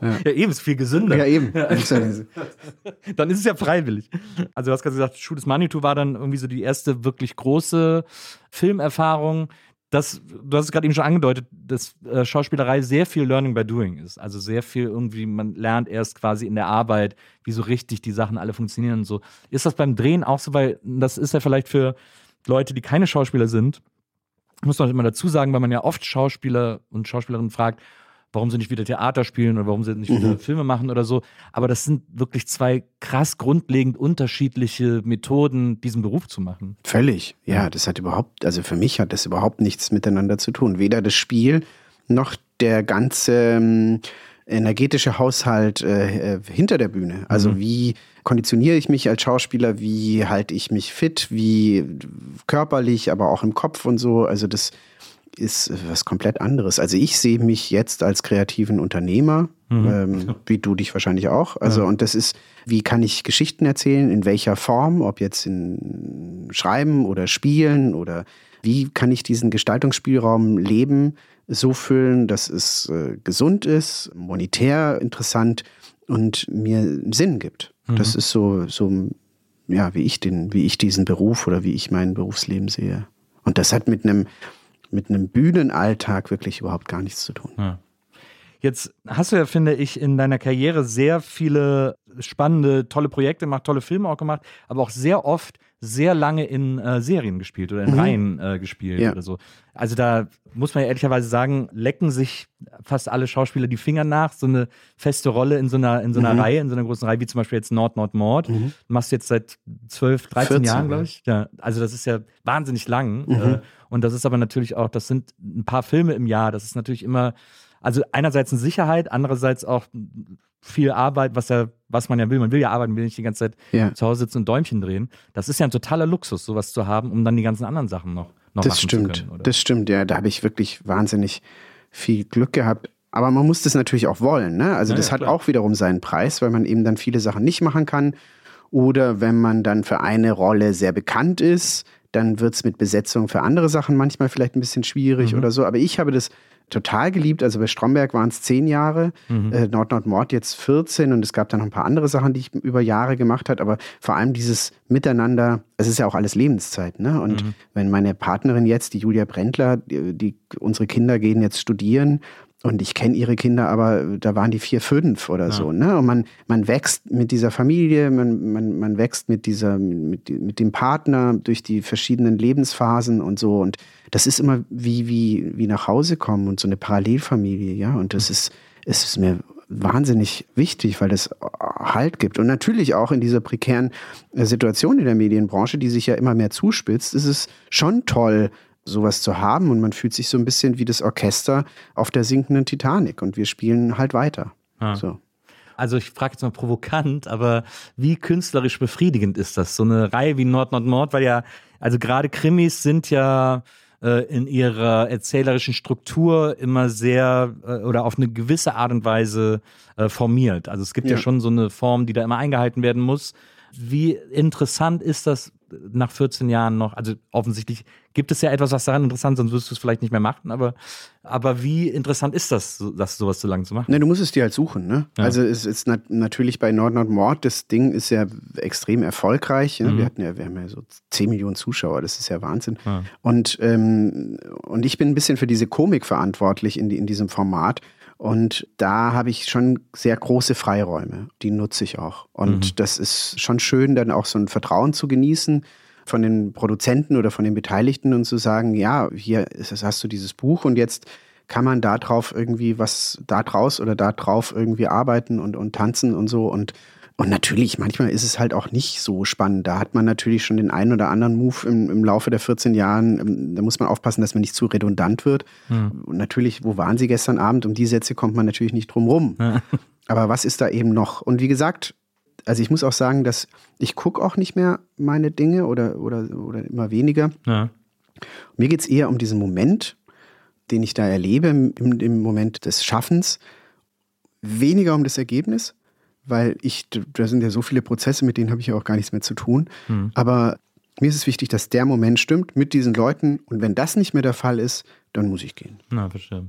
ja. ja, eben, ist viel gesünder. Ja, eben. dann ist es ja freiwillig. Also du hast gerade gesagt, Schuh des Manitou war dann irgendwie so die erste wirklich große Filmerfahrung das, du hast es gerade eben schon angedeutet, dass äh, Schauspielerei sehr viel Learning by Doing ist. Also sehr viel irgendwie, man lernt erst quasi in der Arbeit, wie so richtig die Sachen alle funktionieren und so. Ist das beim Drehen auch so, weil das ist ja vielleicht für Leute, die keine Schauspieler sind, muss man immer dazu sagen, weil man ja oft Schauspieler und Schauspielerinnen fragt, warum sie nicht wieder Theater spielen oder warum sie nicht wieder mhm. Filme machen oder so. Aber das sind wirklich zwei krass grundlegend unterschiedliche Methoden, diesen Beruf zu machen. Völlig. Ja, das hat überhaupt, also für mich hat das überhaupt nichts miteinander zu tun. Weder das Spiel noch der ganze ähm, energetische Haushalt äh, äh hinter der Bühne. Also mhm. wie konditioniere ich mich als Schauspieler, wie halte ich mich fit, wie körperlich, aber auch im Kopf und so. Also das ist was komplett anderes. Also ich sehe mich jetzt als kreativen Unternehmer, mhm. ähm, wie du dich wahrscheinlich auch. Also ja. und das ist, wie kann ich Geschichten erzählen, in welcher Form, ob jetzt in Schreiben oder Spielen oder wie kann ich diesen Gestaltungsspielraum leben, so füllen, dass es äh, gesund ist, monetär interessant und mir Sinn gibt. Mhm. Das ist so, so, ja, wie ich den, wie ich diesen Beruf oder wie ich mein Berufsleben sehe. Und das hat mit einem mit einem Bühnenalltag wirklich überhaupt gar nichts zu tun. Ja. Jetzt hast du ja, finde ich, in deiner Karriere sehr viele spannende, tolle Projekte gemacht, tolle Filme auch gemacht, aber auch sehr oft sehr lange in äh, Serien gespielt oder in mhm. Reihen äh, gespielt ja. oder so. Also da muss man ja ehrlicherweise sagen, lecken sich fast alle Schauspieler die Finger nach, so eine feste Rolle in so einer, in so einer mhm. Reihe, in so einer großen Reihe, wie zum Beispiel jetzt Nord, Nord, Mord. Mhm. Machst du jetzt seit 12, 13 14, Jahren, glaube ich. Ja. Also das ist ja wahnsinnig lang. Mhm. Äh, und das ist aber natürlich auch, das sind ein paar Filme im Jahr. Das ist natürlich immer, also einerseits eine Sicherheit, andererseits auch viel Arbeit, was ja, was man ja will. Man will ja arbeiten, will nicht die ganze Zeit ja. zu Hause sitzen und Däumchen drehen. Das ist ja ein totaler Luxus, sowas zu haben, um dann die ganzen anderen Sachen noch, noch das machen stimmt. zu können. Oder? Das stimmt, ja. Da habe ich wirklich wahnsinnig viel Glück gehabt. Aber man muss das natürlich auch wollen. Ne? Also ja, das ja, hat klar. auch wiederum seinen Preis, weil man eben dann viele Sachen nicht machen kann. Oder wenn man dann für eine Rolle sehr bekannt ist, dann wird es mit Besetzung für andere Sachen manchmal vielleicht ein bisschen schwierig mhm. oder so. Aber ich habe das total geliebt. Also bei Stromberg waren es zehn Jahre, mhm. äh, Nord Nord Mord jetzt 14 und es gab dann noch ein paar andere Sachen, die ich über Jahre gemacht habe. Aber vor allem dieses Miteinander, es ist ja auch alles Lebenszeit. Ne? Und mhm. wenn meine Partnerin jetzt, die Julia Brendler, die, die, unsere Kinder gehen jetzt studieren Und ich kenne ihre Kinder, aber da waren die vier, fünf oder Ja. so. Ne? Und man, man wächst mit dieser Familie, man, man, man wächst mit, dieser, mit, mit dem Partner durch die verschiedenen Lebensphasen und so. Und das ist immer wie, wie, wie nach Hause kommen und so eine Parallelfamilie, ja. Und das ist, es ist mir wahnsinnig wichtig, weil das Halt gibt. Und natürlich auch in dieser prekären äh, Situation in der Medienbranche, die sich ja immer mehr zuspitzt, ist es schon toll, sowas zu haben und man fühlt sich so ein bisschen wie das Orchester auf der sinkenden Titanic und wir spielen halt weiter. Ja. So. Also ich frage jetzt mal provokant, aber wie künstlerisch befriedigend ist das? So eine Reihe wie Nord, Nord, Nord, weil ja, also gerade Krimis sind ja äh, in ihrer erzählerischen Struktur immer sehr äh, oder auf eine gewisse Art und Weise äh, formiert. Also es gibt ja. Ja. schon so eine Form, die da immer eingehalten werden muss. Wie interessant ist das nach 14 Jahren noch? Also offensichtlich gibt es ja etwas, was daran interessant ist, sonst wirst du es vielleicht nicht mehr machen, aber, aber wie interessant ist das, das sowas so lange zu machen? Ne, du musst es dir halt suchen, ne? Ja. Also es ist nat natürlich bei Nord Nord Mord, das Ding ist ja extrem erfolgreich. Ne? Mhm. Wir hatten ja, wir haben ja so 10 Millionen Zuschauer, das ist ja Wahnsinn. Ja. Und, ähm, und ich bin ein bisschen für diese Komik verantwortlich in, die, in diesem Format. Und da habe ich schon sehr große Freiräume. Die nutze ich auch. Und Mhm. das ist schon schön, dann auch so ein Vertrauen zu genießen von den Produzenten oder von den Beteiligten und zu sagen, ja, hier hast du dieses Buch und jetzt kann man da drauf irgendwie was da draus oder da drauf irgendwie arbeiten und, und tanzen und so. Und, und natürlich, manchmal ist es halt auch nicht so spannend. Da hat man natürlich schon den einen oder anderen Move im, im Laufe der 14 Jahren. ähm, Da muss man aufpassen, dass man nicht zu redundant wird. Und natürlich, wo waren Sie gestern Abend? Um die Sätze kommt man natürlich nicht drum rum. Aber was ist da eben noch? Und wie gesagt, also ich muss auch sagen, dass ich gucke auch nicht mehr meine Dinge oder, oder, oder immer weniger. Ja. Mir geht es eher um diesen Moment, den ich da erlebe, im, im Moment des Schaffens. Weniger um das Ergebnis, weil ich, da sind ja so viele Prozesse, mit denen habe ich ja auch gar nichts mehr zu tun. Aber mir ist es wichtig, dass der Moment stimmt mit diesen Leuten. Und wenn das nicht mehr der Fall ist, dann muss ich gehen. Na, verstehe.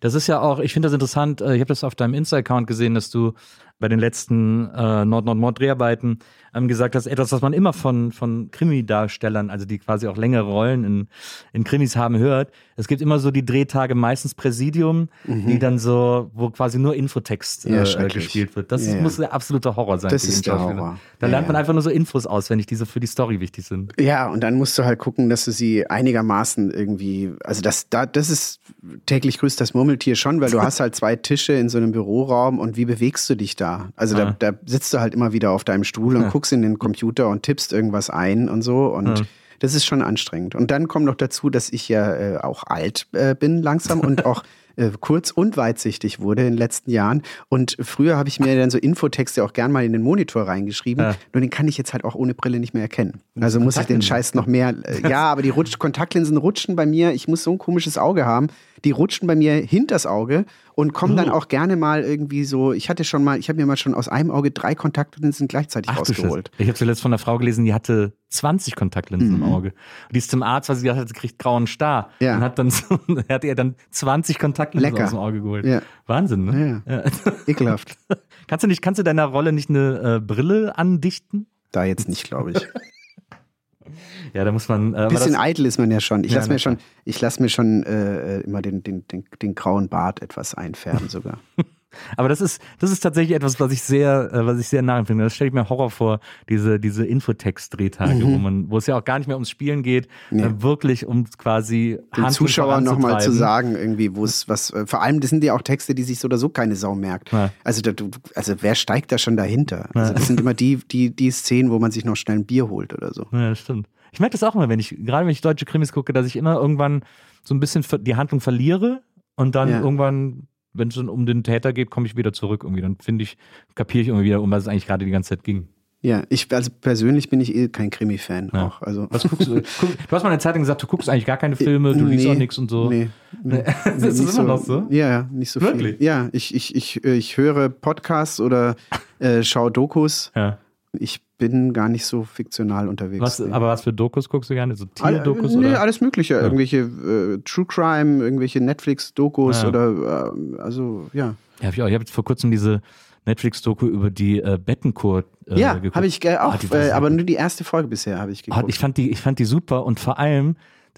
Das ist ja auch, ich finde das interessant, äh, ich habe das auf deinem Insta-Account gesehen, dass du bei den letzten äh, Nord-Nord-Mord-Dreharbeiten ähm, gesagt hast, etwas, was man immer von, von Krimi-Darstellern, also die quasi auch längere Rollen in, in Krimis haben, hört. Es gibt immer so die Drehtage, meistens Präsidium, die dann so, wo quasi nur Infotext Mhm. Ja, äh, gespielt wird. Das Ja, ja. muss der absolute Horror sein. Das ist der. Horror. Da Ja, lernt man ja. einfach nur so Infos auswendig, die so für die Story wichtig sind. Ja, und dann musst du halt gucken, dass du sie einigermaßen irgendwie, also das, da, das ist täglich grüßt das Murmeltier schon, weil du hast halt zwei Tische in so einem Büroraum und wie bewegst du dich da? Also Ah. da, da sitzt du halt immer wieder auf deinem Stuhl und guckst in den Computer und tippst irgendwas ein und so und Ja. das ist schon anstrengend. Und dann kommt noch dazu, dass ich ja äh, auch alt äh, bin langsam und auch äh, kurz und weitsichtig wurde in den letzten Jahren. Und früher habe ich mir dann so Infotexte auch gern mal in den Monitor reingeschrieben. Ja. Nur den kann ich jetzt halt auch ohne Brille nicht mehr erkennen. Also muss ich den. Scheiß noch mehr. Äh, ja, aber die Rutsch Kontaktlinsen rutschen bei mir. Ich muss so ein komisches Auge haben. Die rutschen bei mir hinters Auge und kommen Oh. dann auch gerne mal irgendwie so. Ich hatte schon mal, ich habe mir mal schon aus einem Auge drei Kontaktlinsen gleichzeitig Ach, rausgeholt. Ich habe zuletzt von einer Frau gelesen, die hatte 20 Kontaktlinsen Mhm. im Auge. Und die ist zum Arzt, weil sie gesagt hat, sie kriegt grauen Star. Ja. Und hat dann so, hat ihr dann 20 Kontaktlinsen Lecker. aus dem Auge geholt. Ja. Wahnsinn, ne? Ja. Ekelhaft. kannst du nicht, kannst du deiner Rolle nicht eine äh, Brille andichten? Da jetzt nicht, glaube ich. Ja, da muss man. Äh, Ein aber bisschen das, eitel ist man ja schon. Ich Ja, lasse mir schon, ich lass mir schon äh, immer den, den, den, den grauen Bart etwas einfärben sogar. aber das ist, das ist tatsächlich etwas, was ich sehr, äh, was ich sehr nachempfinde. Das stelle ich mir Horror vor, diese, diese Infotext-Drehtage, wo man, wo es ja auch gar nicht mehr ums Spielen geht, Mhm. Nee. äh, wirklich um quasi Den Handlung Zuschauer nochmal zu sagen, irgendwie, wo es was, äh, vor allem, das sind ja auch Texte, die sich so oder so keine Sau merkt. Ja. Also, da, also wer steigt da schon dahinter? Also, das sind immer die, die, die Szenen, wo man sich noch schnell ein Bier holt oder so. Ja, das stimmt. Ich merke das auch immer, wenn ich, gerade wenn ich deutsche Krimis gucke, dass ich immer irgendwann so ein bisschen die Handlung verliere und dann Ja. irgendwann, wenn es dann um den Täter geht, komme ich wieder zurück irgendwie. Dann finde ich, kapiere ich irgendwie wieder, um was es eigentlich gerade die ganze Zeit ging. Ja, ich, also persönlich bin ich eh kein Krimi-Fan Ja. auch. Also, Was guckst du? Guck, du hast mal eine Zeit lang gesagt, du guckst eigentlich gar keine Filme, du liest Nee, auch nichts und so. Nee. nee. Ist das immer noch so? Ja, ja, nicht so Wirklich? viel. Ja, ich, ich, ich, äh, ich höre Podcasts oder äh, schaue Dokus. Ja. Ich bin gar nicht so fiktional unterwegs. Was, Nee. aber was für Dokus guckst du gerne? So Alle- Tierdokus nee, oder? alles Mögliche. Irgendwelche äh, True Crime, irgendwelche Netflix-Dokus Ja. oder äh, also ja. Ja, hab ich auch. Ich habe jetzt vor kurzem diese Netflix-Doku über die äh, äh, ja, geguckt. habe ich äh, Ah, auch, äh, sehr aber gut. nur die erste Folge bisher habe ich Ah, geguckt. ich, fand die, ich fand die super und vor allem,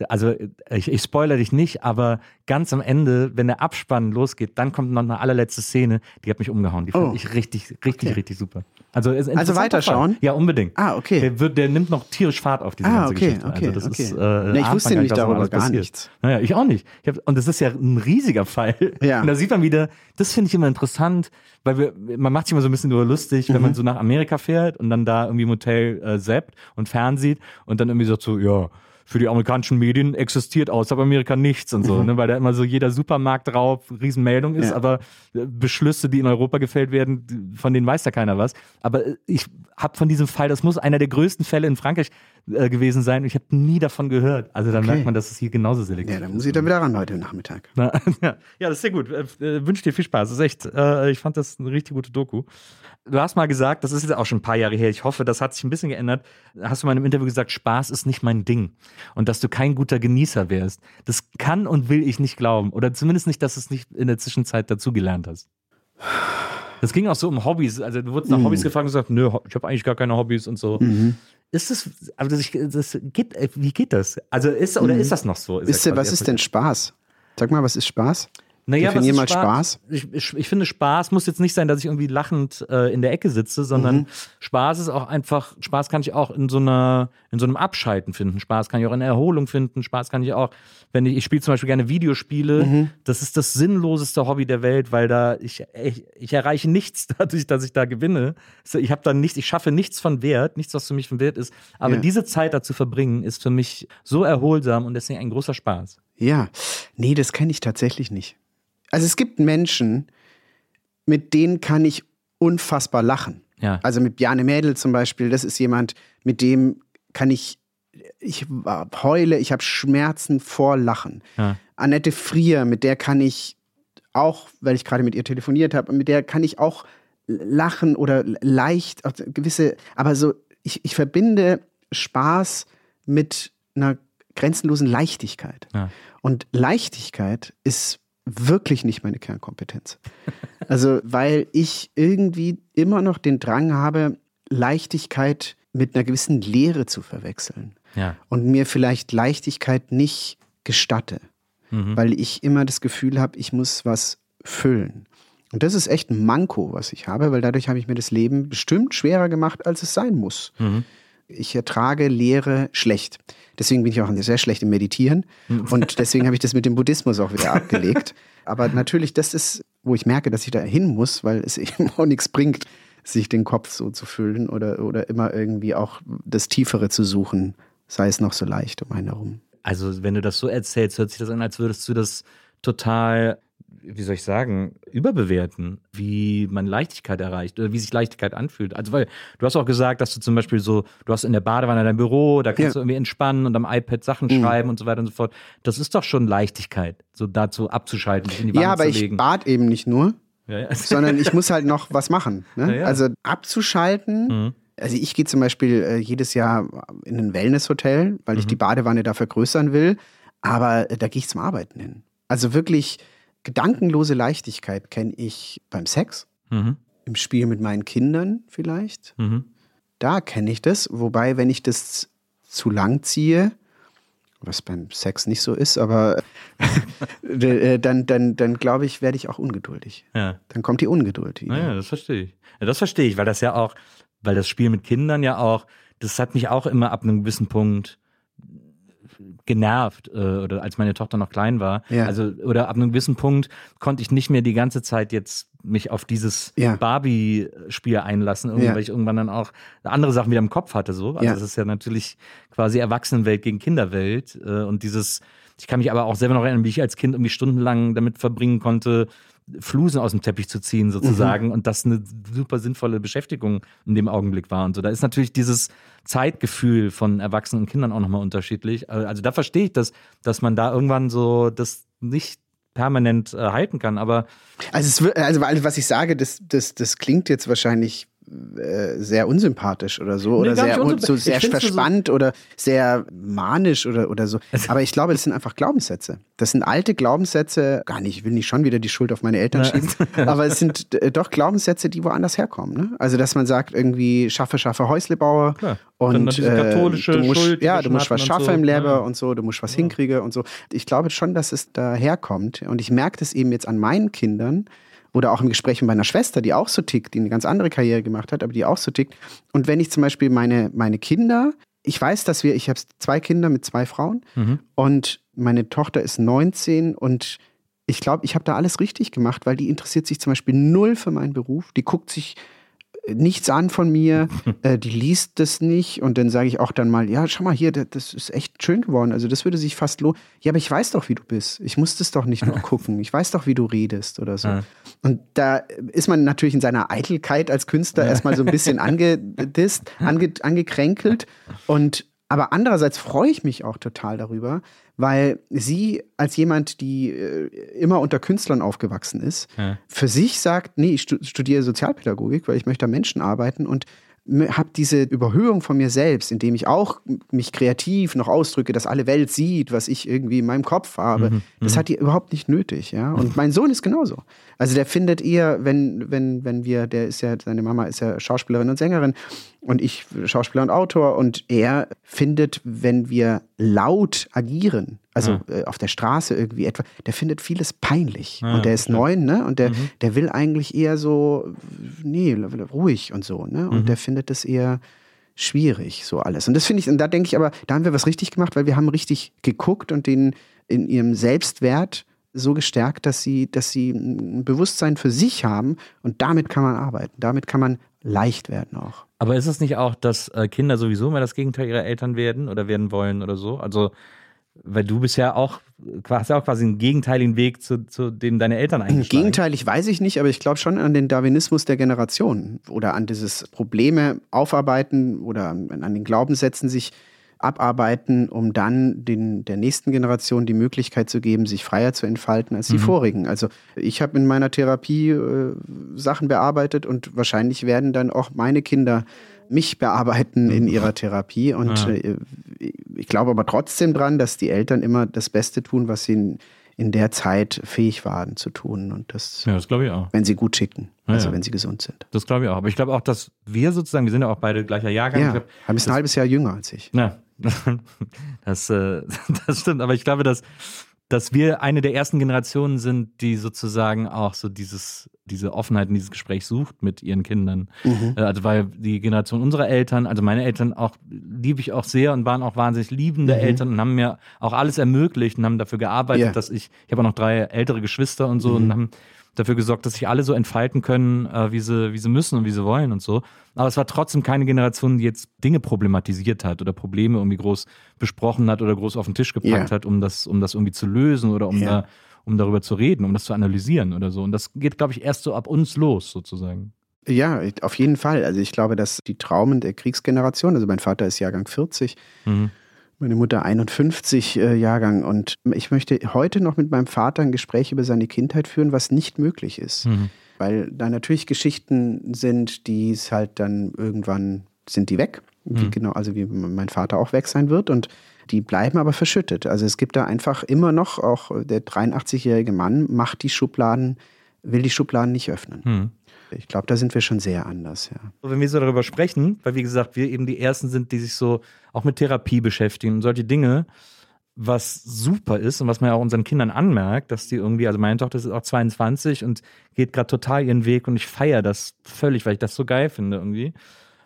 also ich, ich spoilere dich nicht, aber ganz am Ende, wenn der Abspann losgeht, dann kommt noch eine allerletzte Szene, die hat mich umgehauen. Die fand Oh. ich richtig, richtig, richtig super. Also, Also weiterschauen? Fall. Ja, unbedingt. Ah, okay. Der, wird, der nimmt noch tierisch Fahrt auf diese Ah, ganze okay, Geschichte. okay, also das okay. Ist, äh, Ja, ich wusste noch darüber gar passiert. nichts. Naja, ich auch nicht. Ich hab, und das ist ja ein riesiger Fall. Ja. Und da sieht man wieder, das finde ich immer interessant, weil wir, man macht sich immer so ein bisschen nur lustig, wenn man Mhm. so nach Amerika fährt und dann da irgendwie im Hotel äh, zappt und fernsieht und dann irgendwie sagt so, ja, für die amerikanischen Medien existiert außerhalb Amerika nichts und so, ne, weil da immer so jeder Supermarkt drauf, Riesenmeldung ist, Mhm. Ja. aber äh, Beschlüsse, die in Europa gefällt werden, von denen weiß da keiner was. Aber äh, ich habe von diesem Fall, das muss einer der größten Fälle in Frankreich äh, gewesen sein und ich habe nie davon gehört. Also da Okay. merkt man, dass es hier genauso selektiv ja, da ist. muss ich dann wieder ran heute Nachmittag. Na, ja. ja, das ist sehr gut. Äh, äh, Wünsche dir viel Spaß. Das ist echt, äh, ich fand das eine richtig gute Doku. Du hast mal gesagt, das ist jetzt auch schon ein paar Jahre her, ich hoffe, das hat sich ein bisschen geändert. Hast du mal in einem Interview gesagt, Spaß ist nicht mein Ding. Und dass du kein guter Genießer wärst. Das kann und will ich nicht glauben. Oder zumindest nicht, dass du es nicht in der Zwischenzeit dazugelernt hast. Das ging auch so um Hobbys. Also du wurdest nach Hobbys gefragt und gesagt, nö, ich habe eigentlich gar keine Hobbys und so. Ist das, also das, das geht, äh, wie geht das? Also ist, oder ist das noch so? Ist, denn- was ist denn Spaß? Sag mal, was ist Spaß? Naja, Definier mal ist Spaß. Ich, ich, ich finde, Spaß muss jetzt nicht sein, dass ich irgendwie lachend äh, in der Ecke sitze, sondern Mhm. Spaß ist auch einfach, Spaß kann ich auch in so einer, in so einem Abschalten finden. Spaß kann ich auch in Erholung finden. Spaß kann ich auch, wenn ich, ich spiele zum Beispiel gerne Videospiele. Mhm. Das ist das sinnloseste Hobby der Welt, weil da ich, ich, ich erreiche nichts dadurch, dass ich da gewinne. Ich habe da nichts, ich schaffe nichts von Wert, nichts, was für mich von Wert ist. Aber Ja. diese Zeit da zu verbringen, ist für mich so erholsam und deswegen ein großer Spaß. Ja, nee, das kenne ich tatsächlich nicht. Also es gibt Menschen, mit denen kann ich unfassbar lachen. Ja. Also mit Bjarne Mädel zum Beispiel, das ist jemand, mit dem kann ich, ich heule, ich habe Schmerzen vor Lachen. Ja. Annette Frier, mit der kann ich auch, weil ich gerade mit ihr telefoniert habe, mit der kann ich auch lachen oder leicht, auch gewisse, aber so, ich, ich verbinde Spaß mit einer grenzenlosen Leichtigkeit. Ja. Und Leichtigkeit ist wirklich nicht meine Kernkompetenz. Also, weil ich irgendwie immer noch den Drang habe, Leichtigkeit mit einer gewissen Leere zu verwechseln Ja. und mir vielleicht Leichtigkeit nicht gestatte, Mhm. weil ich immer das Gefühl habe, ich muss was füllen. Und das ist echt ein Manko, was ich habe, weil dadurch habe ich mir das Leben bestimmt schwerer gemacht, als es sein muss. Mhm. Ich ertrage Leere schlecht. Deswegen bin ich auch sehr schlecht im Meditieren. Und deswegen habe ich das mit dem Buddhismus auch wieder abgelegt. Aber natürlich, das ist, wo ich merke, dass ich da hin muss, weil es eben auch nichts bringt, sich den Kopf so zu füllen oder, oder immer irgendwie auch das Tiefere zu suchen, sei es noch so leicht um einen herum. Also, wenn du das so erzählst, hört sich das an, als würdest du das total, wie soll ich sagen, überbewerten, wie man Leichtigkeit erreicht oder wie sich Leichtigkeit anfühlt. Also, weil du hast auch gesagt, dass du zum Beispiel so, du hast in der Badewanne dein Büro, da kannst Ja. du irgendwie entspannen und am iPad Sachen Mhm. schreiben und so weiter und so fort. Das ist doch schon Leichtigkeit, so dazu abzuschalten, sich in die Wanne Ja, aber zu ich legen. bad eben nicht nur, ja, ja. sondern ich muss halt noch was machen. Ne? Ja, ja. Also abzuschalten. Mhm. Also ich gehe zum Beispiel äh, jedes Jahr in ein Wellnesshotel, weil Mhm. ich die Badewanne da vergrößern will. Aber äh, da gehe ich zum Arbeiten hin. Also wirklich gedankenlose Leichtigkeit kenne ich beim Sex, Mhm. im Spiel mit meinen Kindern vielleicht. Mhm. Da kenne ich das. Wobei, wenn ich das zu lang ziehe, was beim Sex nicht so ist, aber äh, dann, dann, dann glaube ich, werde ich auch ungeduldig. ja. Dann kommt die Ungeduld wieder. Naja, das verstehe ich. Ja, das verstehe ich, weil das ja auch, weil das Spiel mit Kindern ja auch, das hat mich auch immer ab einem gewissen Punkt genervt, äh, oder als meine Tochter noch klein war. Ja. Also, oder ab einem gewissen Punkt konnte ich nicht mehr die ganze Zeit jetzt mich auf dieses Ja. Barbie-Spiel einlassen, irgendwie, Ja. weil ich irgendwann dann auch andere Sachen wieder im Kopf hatte. So. Also das ist ja natürlich quasi Erwachsenenwelt gegen Kinderwelt. Äh, und dieses, ich kann mich aber auch selber noch erinnern, wie ich als Kind irgendwie stundenlang damit verbringen konnte, Flusen aus dem Teppich zu ziehen, sozusagen, und das eine super sinnvolle Beschäftigung in dem Augenblick war. Und so, da ist natürlich dieses Zeitgefühl von Erwachsenen und Kindern auch nochmal unterschiedlich. Also da verstehe ich das, dass man da irgendwann so das nicht permanent äh, halten kann. Aber Also, es, also alles, was ich sage, das, das, das klingt jetzt wahrscheinlich äh, sehr unsympathisch oder so oder gar nicht sehr, so sehr find's so- verspannt oder sehr manisch oder, oder so. Aber ich glaube, das sind einfach Glaubenssätze. Das sind alte Glaubenssätze, gar nicht, ich will nicht schon wieder die Schuld auf meine Eltern schieben, aber es sind äh, doch Glaubenssätze, die woanders herkommen. Ne? Also, dass man sagt, irgendwie schaffe, schaffe, Häuslebauer. Dann und katholische du musst, Schuld, ja, du musst was schaffen so. im Leben Ja. und so, du musst was hinkriegen und so. Ich glaube schon, dass es daherkommt und ich merke das eben jetzt an meinen Kindern, oder auch im Gespräch mit meiner Schwester, die auch so tickt, die eine ganz andere Karriere gemacht hat, aber die auch so tickt. Und wenn ich zum Beispiel meine, meine Kinder, ich weiß, dass wir, ich habe zwei Kinder mit zwei Frauen Mhm. und meine Tochter ist 19 und ich glaube, ich habe da alles richtig gemacht, weil die interessiert sich zum Beispiel null für meinen Beruf. Die guckt sich nichts an von mir, äh, die liest das nicht und dann sage ich auch dann mal, ja, schau mal hier, das, das ist echt schön geworden. Also das würde sich fast lohnen. Ja, aber ich weiß doch, wie du bist. Ich muss das doch nicht nur gucken. Ich weiß doch, wie du redest oder so. Ja. Und da ist man natürlich in seiner Eitelkeit als Künstler erstmal so ein bisschen angedisst, ange, angekränkelt. Und aber andererseits freue ich mich auch total darüber, weil sie als jemand, die äh, immer unter Künstlern aufgewachsen ist, Ja. für sich sagt, nee, ich stu- studiere Sozialpädagogik, weil ich möchte am Menschen arbeiten und habe diese Überhöhung von mir selbst, indem ich auch mich kreativ noch ausdrücke, dass alle Welt sieht, was ich irgendwie in meinem Kopf habe. Das hat die überhaupt nicht nötig, ja. Und mein Sohn ist genauso. Also der findet eher, wenn, wenn, wenn wir, der ist ja, seine Mama ist ja Schauspielerin und Sängerin und ich Schauspieler und Autor und er findet, wenn wir laut agieren, also äh, auf der Straße irgendwie etwa, der findet vieles peinlich. Ja, und der ist neun, ne? Und der, der will eigentlich eher so, nee, ruhig und so, ne? Und der findet das eher schwierig, so alles. Und das finde ich, und da denke ich aber, da haben wir was richtig gemacht, weil wir haben richtig geguckt und den in ihrem Selbstwert so gestärkt, dass sie, dass sie ein Bewusstsein für sich haben und damit kann man arbeiten. Damit kann man leicht werden auch. Aber ist es nicht auch, dass äh, Kinder sowieso immer das Gegenteil ihrer Eltern werden oder werden wollen oder so? Also, weil du bist ja auch, hast ja auch quasi einen gegenteiligen Weg zu, zu dem deine Eltern eingeschlagen. Gegenteilig weiß ich nicht, aber ich glaube schon an den Darwinismus der Generation oder an dieses Probleme aufarbeiten oder an, den Glaubenssätzen sich abarbeiten, um dann den, der nächsten Generation die Möglichkeit zu geben, sich freier zu entfalten als die vorigen. Also ich habe in meiner Therapie äh, Sachen bearbeitet und wahrscheinlich werden dann auch meine Kinder mich bearbeiten in ihrer Therapie. Und äh, ich glaube aber trotzdem dran, dass die Eltern immer das Beste tun, was sie in, der Zeit fähig waren zu tun. Und das, Ja, das glaube ich auch. wenn sie gut schicken, Ja, also ja. wenn sie gesund sind. Das glaube ich auch. Aber ich glaube auch, dass wir sozusagen, wir sind ja auch beide gleicher Jahrgang. Ja, glaub, bist ein halbes Jahr jünger als ich. Ja, das, äh, das stimmt. Aber ich glaube, dass, dass wir eine der ersten Generationen sind, die sozusagen auch so dieses, diese Offenheit in dieses Gespräch sucht mit ihren Kindern. Äh, Also weil die Generation unserer Eltern, also meine Eltern auch, liebe ich auch sehr und waren auch wahnsinnig liebende Eltern und haben mir auch alles ermöglicht und haben dafür gearbeitet, Ja. dass ich, ich habe auch noch drei ältere Geschwister und so und haben dafür gesorgt, dass sich alle so entfalten können, äh, wie, sie, wie sie müssen und wie sie wollen und so. Aber es war trotzdem keine Generation, die jetzt Dinge problematisiert hat oder Probleme irgendwie groß besprochen hat oder groß auf den Tisch gepackt Ja. hat, um das, um das irgendwie zu lösen oder um, Ja. da, um darüber zu reden, um das zu analysieren oder so. Und das geht, glaube ich, erst so ab uns los, sozusagen. Ja, auf jeden Fall. Also ich glaube, dass die Traumen der Kriegsgeneration, also mein Vater ist Jahrgang 40, Mhm. Meine Mutter 51 äh, Jahrgang und ich möchte heute noch mit meinem Vater ein Gespräch über seine Kindheit führen, was nicht möglich ist. Mhm. Weil da natürlich Geschichten sind, die es halt dann irgendwann sind die weg. Mhm. genau, also wie mein Vater auch weg sein wird und die bleiben aber verschüttet. Also es gibt da einfach immer noch, auch der 83-jährige Mann macht die Schubladen, will die Schubladen nicht öffnen. Mhm. Ich glaube, da sind wir schon sehr anders, ja. Wenn wir so darüber sprechen, weil wie gesagt, wir eben die Ersten sind, die sich so auch mit Therapie beschäftigen und solche Dinge, was super ist und was man ja auch unseren Kindern anmerkt, dass die irgendwie, also meine Tochter ist auch 22 und geht gerade total ihren Weg und ich feiere das völlig, weil ich das so geil finde irgendwie.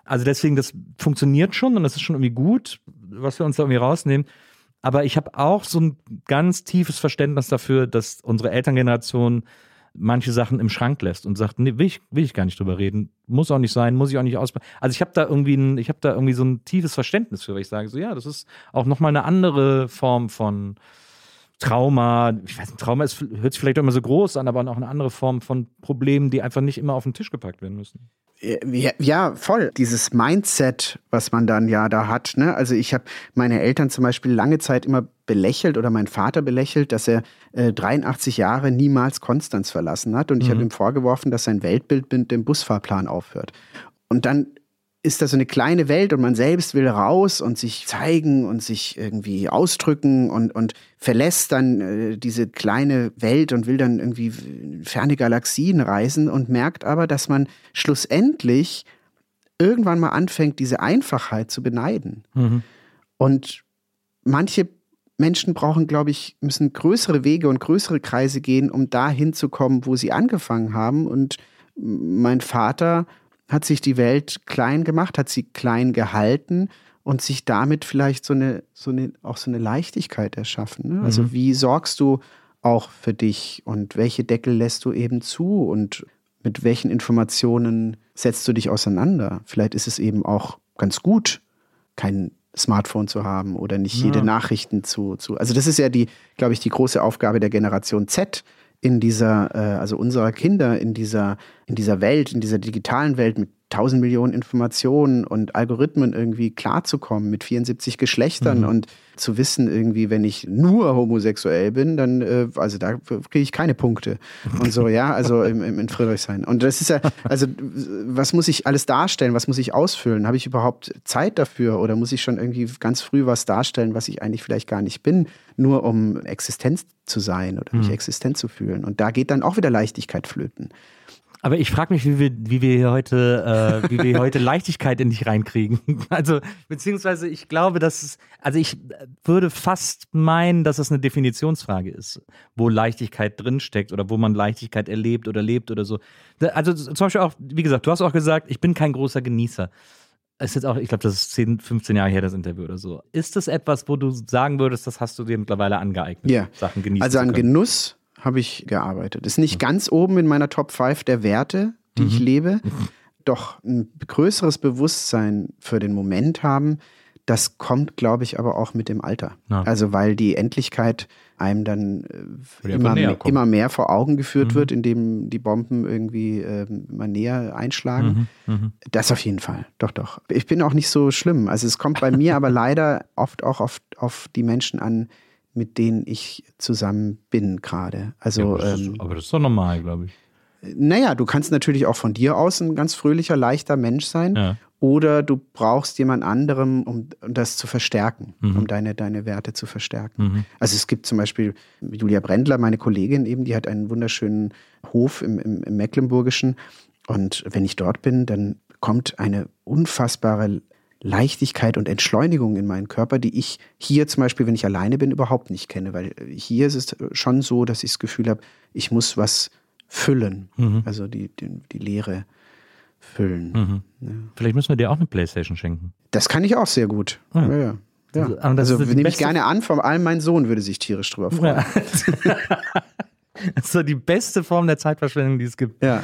Also deswegen, das funktioniert schon und das ist schon irgendwie gut, was wir uns da irgendwie rausnehmen. Aber ich habe auch so ein ganz tiefes Verständnis dafür, dass unsere Elterngeneration manche Sachen im Schrank lässt und sagt, nee, will ich, will ich gar nicht drüber reden. Muss auch nicht sein, muss ich auch nicht ausbauen. Also ich habe da irgendwie ein, ich habe da irgendwie so ein tiefes Verständnis für, weil ich sage so, ja, das ist auch nochmal eine andere Form von Trauma. Ich weiß nicht, Trauma ist, hört sich vielleicht auch immer so groß an, aber auch eine andere Form von Problemen, die einfach nicht immer auf den Tisch gepackt werden müssen. Ja, ja, voll. Dieses Mindset, was man dann ja da hat. Ne? Also ich habe meine Eltern zum Beispiel lange Zeit immer belächelt oder mein Vater belächelt, dass er äh, 83 Jahre niemals Konstanz verlassen hat. Und ich habe ihm vorgeworfen, dass sein Weltbild mit dem Busfahrplan aufhört. Und dann ist das so eine kleine Welt und man selbst will raus und sich zeigen und sich irgendwie ausdrücken und, und verlässt dann äh, diese kleine Welt und will dann irgendwie ferne Galaxien reisen und merkt aber, dass man schlussendlich irgendwann mal anfängt, diese Einfachheit zu beneiden. Mhm. Und manche Menschen brauchen, glaube ich, müssen größere Wege und größere Kreise gehen, um da hinzukommen, wo sie angefangen haben. Und mein Vater hat sich die Welt klein gemacht, hat sie klein gehalten und sich damit vielleicht so eine, so eine, auch so eine Leichtigkeit erschaffen. Ne? Also Mhm. wie sorgst du auch für dich und welche Deckel lässt du eben zu und mit welchen Informationen setzt du dich auseinander? Vielleicht ist es eben auch ganz gut, kein Smartphone zu haben oder nicht Ja. jede Nachrichten zu, zu. Also das ist ja die, glaube ich, die große Aufgabe der Generation Z in dieser, äh, also unserer Kinder in dieser, in dieser Welt, in dieser digitalen Welt mit tausend Millionen Informationen und Algorithmen irgendwie klarzukommen mit 74 Geschlechtern Mhm. und zu wissen irgendwie, wenn ich nur homosexuell bin, dann, äh, also da kriege ich keine Punkte und so, ja, also im, im, in Friedrichshain. Und das ist ja, also was muss ich alles darstellen, was muss ich ausfüllen? Habe ich überhaupt Zeit dafür oder muss ich schon irgendwie ganz früh was darstellen, was ich eigentlich vielleicht gar nicht bin, nur um Existenz zu sein oder mich Mhm. existent zu fühlen? Und da geht dann auch wieder Leichtigkeit flöten. Aber ich frage mich, wie wir, wie wir hier heute, äh, wie wir heute Leichtigkeit in dich reinkriegen. Also, beziehungsweise ich glaube, dass es, also ich würde fast meinen, dass es eine Definitionsfrage ist, wo Leichtigkeit drinsteckt oder wo man Leichtigkeit erlebt oder lebt oder so. Also zum Beispiel auch, wie gesagt, du hast auch gesagt, ich bin kein großer Genießer. Ist jetzt auch, ich glaube, das ist 10, 15 Jahre her, das Interview oder so. Ist das etwas, wo du sagen würdest, das hast du dir mittlerweile angeignet? Ja. Sachen genießen Also an? Genuss habe ich gearbeitet. Ist nicht ganz oben in meiner Top 5 der Werte, die ich lebe. Doch ein größeres Bewusstsein für den Moment haben, das kommt, glaube ich, aber auch mit dem Alter. Ja. Also weil die Endlichkeit einem dann äh, immer, mehr, immer mehr vor Augen geführt Mhm. wird, indem die Bomben irgendwie ähm, mal näher einschlagen. Mhm, mhm. Das auf jeden Fall. Doch, doch. Ich bin auch nicht so schlimm. Also es kommt bei mir aber leider oft auch auf, auf die Menschen an, mit denen ich zusammen bin gerade. Also, ja, aber, das ähm, ist, aber das ist doch normal, glaube ich. naja, du kannst natürlich auch von dir aus ein ganz fröhlicher, leichter Mensch sein. Ja. Oder du brauchst jemand anderem, um, um das zu verstärken, Mhm. um deine, deine Werte zu verstärken. Mhm. Also es gibt zum Beispiel Julia Brendler, meine Kollegin eben, die hat einen wunderschönen Hof im, im, im Mecklenburgischen. Und wenn ich dort bin, dann kommt eine unfassbare Leichtigkeit und Entschleunigung in meinen Körper, die ich hier zum Beispiel, wenn ich alleine bin, überhaupt nicht kenne. Weil hier ist es schon so, dass ich das Gefühl habe, ich muss was füllen. Mhm. Also die, die, die Leere füllen. Mhm. Vielleicht müssen wir dir auch eine Playstation schenken. Das kann ich auch sehr gut. Ja. Ja. Ja, ja. Also, also nehme ich gerne an, vor allem mein Sohn würde sich tierisch drüber freuen. Ist so die beste Form der Zeitverschwendung, die es gibt. Ja.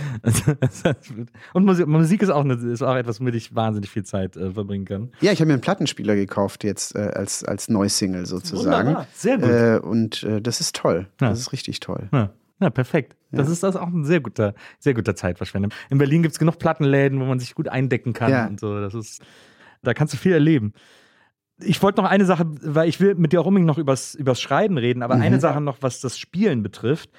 Und Musik, Musik ist, auch eine, ist auch etwas, womit ich wahnsinnig viel Zeit äh, verbringen kann. Ja, ich habe mir einen Plattenspieler gekauft jetzt äh, als, als Neusingle sozusagen. Wunderbar, sehr gut. Äh, und äh, das ist toll. Ja. Das ist richtig toll. Ja, ja perfekt. Das ist das auch ein sehr guter, sehr guter Zeitverschwendung. In Berlin gibt es genug Plattenläden, wo man sich gut eindecken kann Ja. und so. Das ist, da kannst du viel erleben. Ich wollte noch eine Sache, weil ich will mit dir auch unbedingt noch übers, übers Schreiben reden, aber Mhm. eine Sache noch, was das Spielen betrifft.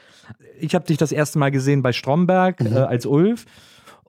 Ich habe dich das erste Mal gesehen bei Stromberg Mhm. äh, als Ulf.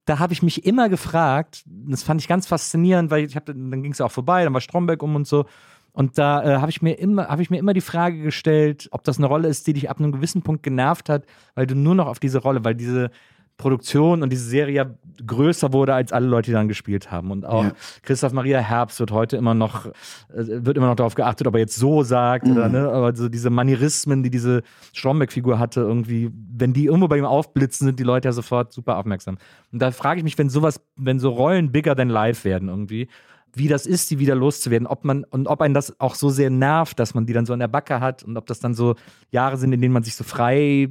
Da habe ich mich immer gefragt, das fand ich ganz faszinierend, weil ich hab, dann ging es ja auch vorbei, dann war Stromberg um und so. Und da äh, habe ich, mir immer- hab ich mir immer die Frage gestellt, ob das eine Rolle ist, die dich ab einem gewissen Punkt genervt hat, weil du nur noch auf diese Rolle, weil diese Produktion und diese Serie ja größer wurde als alle Leute, die dann gespielt haben. Und auch Ja. Christoph Maria Herbst wird heute immer noch, äh, wird immer noch darauf geachtet, ob er jetzt so sagt oder ne, aber so diese Manierismen, die diese Stromberg-Figur hatte, irgendwie, wenn die irgendwo bei ihm aufblitzen, sind die Leute ja sofort super aufmerksam. Und da frage ich mich, wenn sowas, wenn so Rollen bigger than life werden irgendwie, wie das ist, die wieder loszuwerden, ob man und ob einen das auch so sehr nervt, dass man die dann so an der Backe hat und ob das dann so Jahre sind, in denen man sich so frei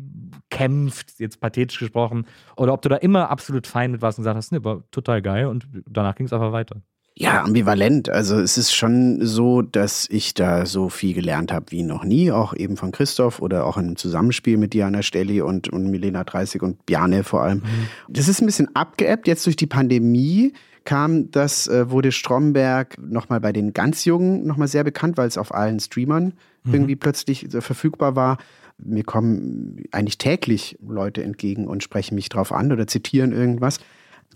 kämpft, jetzt pathetisch gesprochen, oder ob du da immer absolut fein mit warst und gesagt hast, nee, war total geil und danach ging es einfach weiter. Ja, ambivalent. Also es ist schon so, dass ich da so viel gelernt habe wie noch nie, auch eben von Christoph oder auch im Zusammenspiel mit Diana Stelli und, und Milena 30 und Bjarne vor allem. Das ist ein bisschen abgeebbt. Jetzt durch die Pandemie kam das, äh, wurde Stromberg nochmal bei den ganz Jungen nochmal sehr bekannt, weil es auf allen Streamern irgendwie plötzlich äh, verfügbar war. Mir kommen eigentlich täglich Leute entgegen und sprechen mich drauf an oder zitieren irgendwas.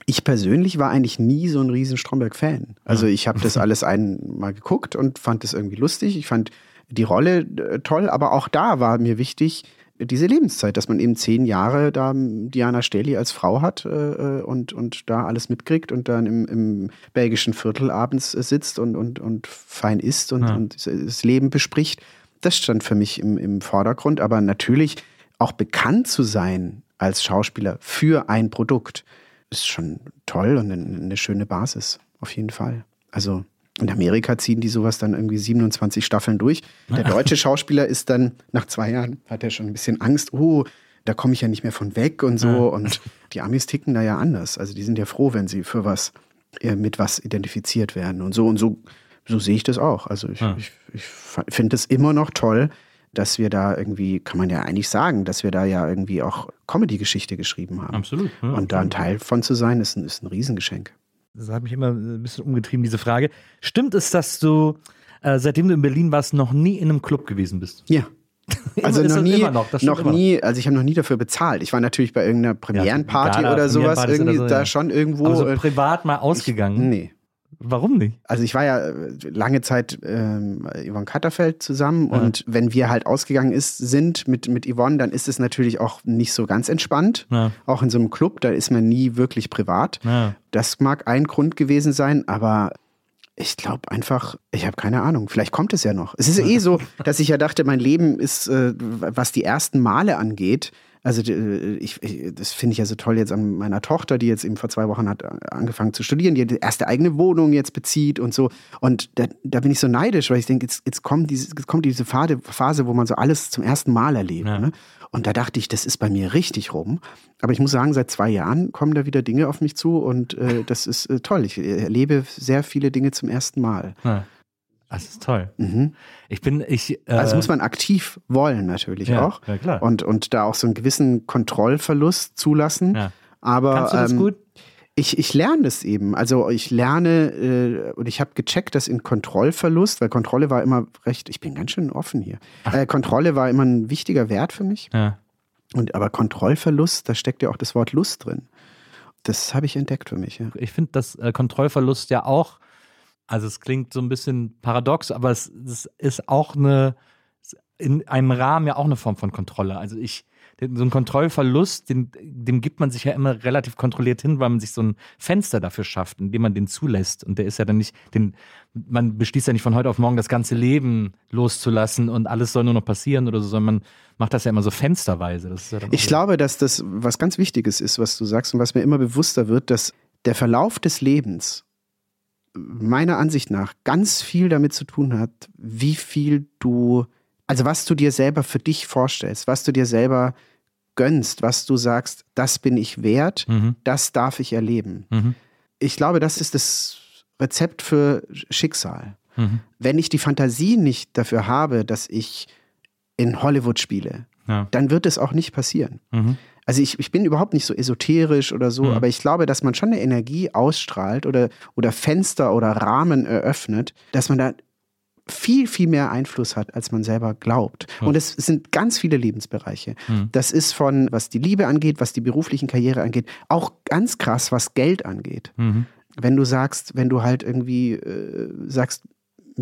Ich persönlich war eigentlich nie so ein riesen Stromberg-Fan. Also ich habe das alles einmal geguckt und fand das irgendwie lustig. Ich fand die Rolle äh, toll, aber auch da war mir wichtig, diese Lebenszeit, dass man eben zehn Jahre da Diana Stelli als Frau hat äh, und, und da alles mitkriegt und dann im, im belgischen Viertel abends äh, sitzt und, und, und fein isst und, Ja. und das Leben bespricht. Das stand für mich im, im Vordergrund. Aber natürlich auch bekannt zu sein als Schauspieler für ein Produkt ist schon toll und eine, eine schöne Basis, auf jeden Fall. Also in Amerika ziehen die sowas dann irgendwie 27 Staffeln durch. Der deutsche Schauspieler ist dann nach zwei Jahren, hat er schon ein bisschen Angst, oh, da komme ich ja nicht mehr von weg und so. Und die Amis ticken da ja anders. Also die sind ja froh, wenn sie für was, äh, mit was identifiziert werden. Und so und so, so sehe ich das auch. Also ich, Ja. ich, ich finde es immer noch toll, dass wir da irgendwie, kann man ja eigentlich sagen, dass wir da ja irgendwie auch Comedy-Geschichte geschrieben haben. Absolut. Ja, Und da ein Teil von zu sein, ist ein, ist ein Riesengeschenk. Das hat mich immer ein bisschen umgetrieben, diese Frage. Stimmt es, dass du, äh, seitdem du in Berlin warst, noch nie in einem Club gewesen bist? Ja. Also noch nie, noch, noch nie, also ich habe noch nie dafür bezahlt. Ich war natürlich bei irgendeiner Premierenparty Gala, oder sowas irgendwie oder so, da ja. schon irgendwo. Aber so äh, privat mal ausgegangen? nee. Warum nicht? Also ich war ja äh, lange Zeit ähm, Yvonne Katterfeld zusammen und wenn wir halt ausgegangen ist, sind mit, mit Yvonne, dann ist es natürlich auch nicht so ganz entspannt. Ja. Auch in so einem Club, da ist man nie wirklich privat. Ja. Das mag ein Grund gewesen sein, aber ich glaube einfach, ich habe keine Ahnung. Vielleicht kommt es ja noch. Es ist eh so, dass ich ja dachte, mein Leben ist, äh, was die ersten Male angeht. Also äh, ich, ich, das finde ich ja so toll jetzt an meiner Tochter, die jetzt eben vor zwei Wochen hat äh, angefangen zu studieren, die die erste eigene Wohnung jetzt bezieht und so. Und da, da bin ich so neidisch, weil ich denke, jetzt, jetzt kommt diese, jetzt kommt diese Phase, Phase, wo man so alles zum ersten Mal erlebt. Ja. Ne? Und da dachte ich, das ist bei mir richtig rum. Aber ich muss sagen, seit zwei Jahren kommen da wieder Dinge auf mich zu und äh, das ist äh, toll. Ich erlebe sehr viele Dinge zum ersten Mal. Ja. Das ist toll. Mhm. Ich bin, ich. Äh, Also muss man aktiv wollen natürlich ja, auch. Ja, klar. Und, und da auch so einen gewissen Kontrollverlust zulassen. ja. Aber Kannst du das ähm, gut? Ich, ich lerne das eben. Also ich lerne äh, und ich habe gecheckt, dass in Kontrollverlust, weil Kontrolle war immer recht, ich bin ganz schön offen hier. Äh, Kontrolle war immer ein wichtiger Wert für mich. Ja. Und aber Kontrollverlust, da steckt ja auch das Wort Lust drin. Das habe ich entdeckt für mich. Ja. Ich finde, dass äh, Kontrollverlust ja auch, also es klingt so ein bisschen paradox, aber es, es ist auch eine, in einem Rahmen ja auch eine Form von Kontrolle. Also ich, den- so ein Kontrollverlust, den, dem gibt man sich ja immer relativ kontrolliert hin, weil man sich so ein Fenster dafür schafft, indem man den zulässt. Und der ist ja dann nicht, den, man beschließt ja nicht von heute auf morgen das ganze Leben loszulassen und alles soll nur noch passieren oder so, sondern man macht das ja immer so fensterweise. Ja Ich so- glaube, dass das was ganz Wichtiges ist, was du sagst und was mir immer bewusster wird, dass der Verlauf des Lebens meiner Ansicht nach ganz viel damit zu tun hat, wie viel du, also was du dir selber für dich vorstellst, was du dir selber gönnst, was du sagst, das bin ich wert, Mhm. das darf ich erleben. Mhm. Ich glaube, das ist das Rezept für Schicksal. Mhm. Wenn ich die Fantasie nicht dafür habe, dass ich in Hollywood spiele, Ja. dann wird es auch nicht passieren. Also ich, ich bin überhaupt nicht so esoterisch oder so, Mhm. aber ich glaube, dass man schon eine Energie ausstrahlt oder, oder Fenster oder Rahmen eröffnet, dass man da viel, viel mehr Einfluss hat, als man selber glaubt. Ja. Und es sind ganz viele Lebensbereiche. Mhm. Das ist von, was die Liebe angeht, was die beruflichen Karriere angeht, auch ganz krass, was Geld angeht. Mhm. Wenn du sagst, wenn du halt irgendwie äh, sagst,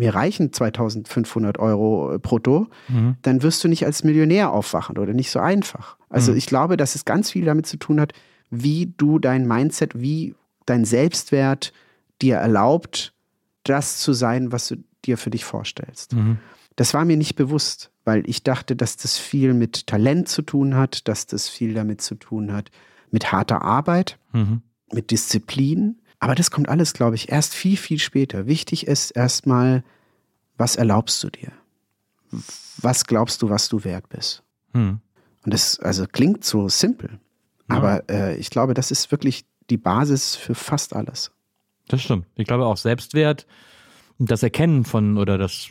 mir reichen 2500 Euro äh, brutto, Mhm. dann wirst du nicht als Millionär aufwachen oder nicht so einfach. Also Mhm. ich glaube, dass es ganz viel damit zu tun hat, wie du dein Mindset, wie dein Selbstwert dir erlaubt, das zu sein, was du dir für dich vorstellst. Mhm. Das war mir nicht bewusst, weil ich dachte, dass das viel mit Talent zu tun hat, dass das viel damit zu tun hat, mit harter Arbeit, Mhm. mit Disziplin. Aber das kommt alles, glaube ich, erst viel, viel später. Wichtig ist erstmal, was erlaubst du dir? Was glaubst du, was du wert bist? Mhm. Und das also klingt so simpel, Ja. aber äh, ich glaube, das ist wirklich die Basis für fast alles. Das stimmt. Ich glaube auch Selbstwert und das Erkennen von oder das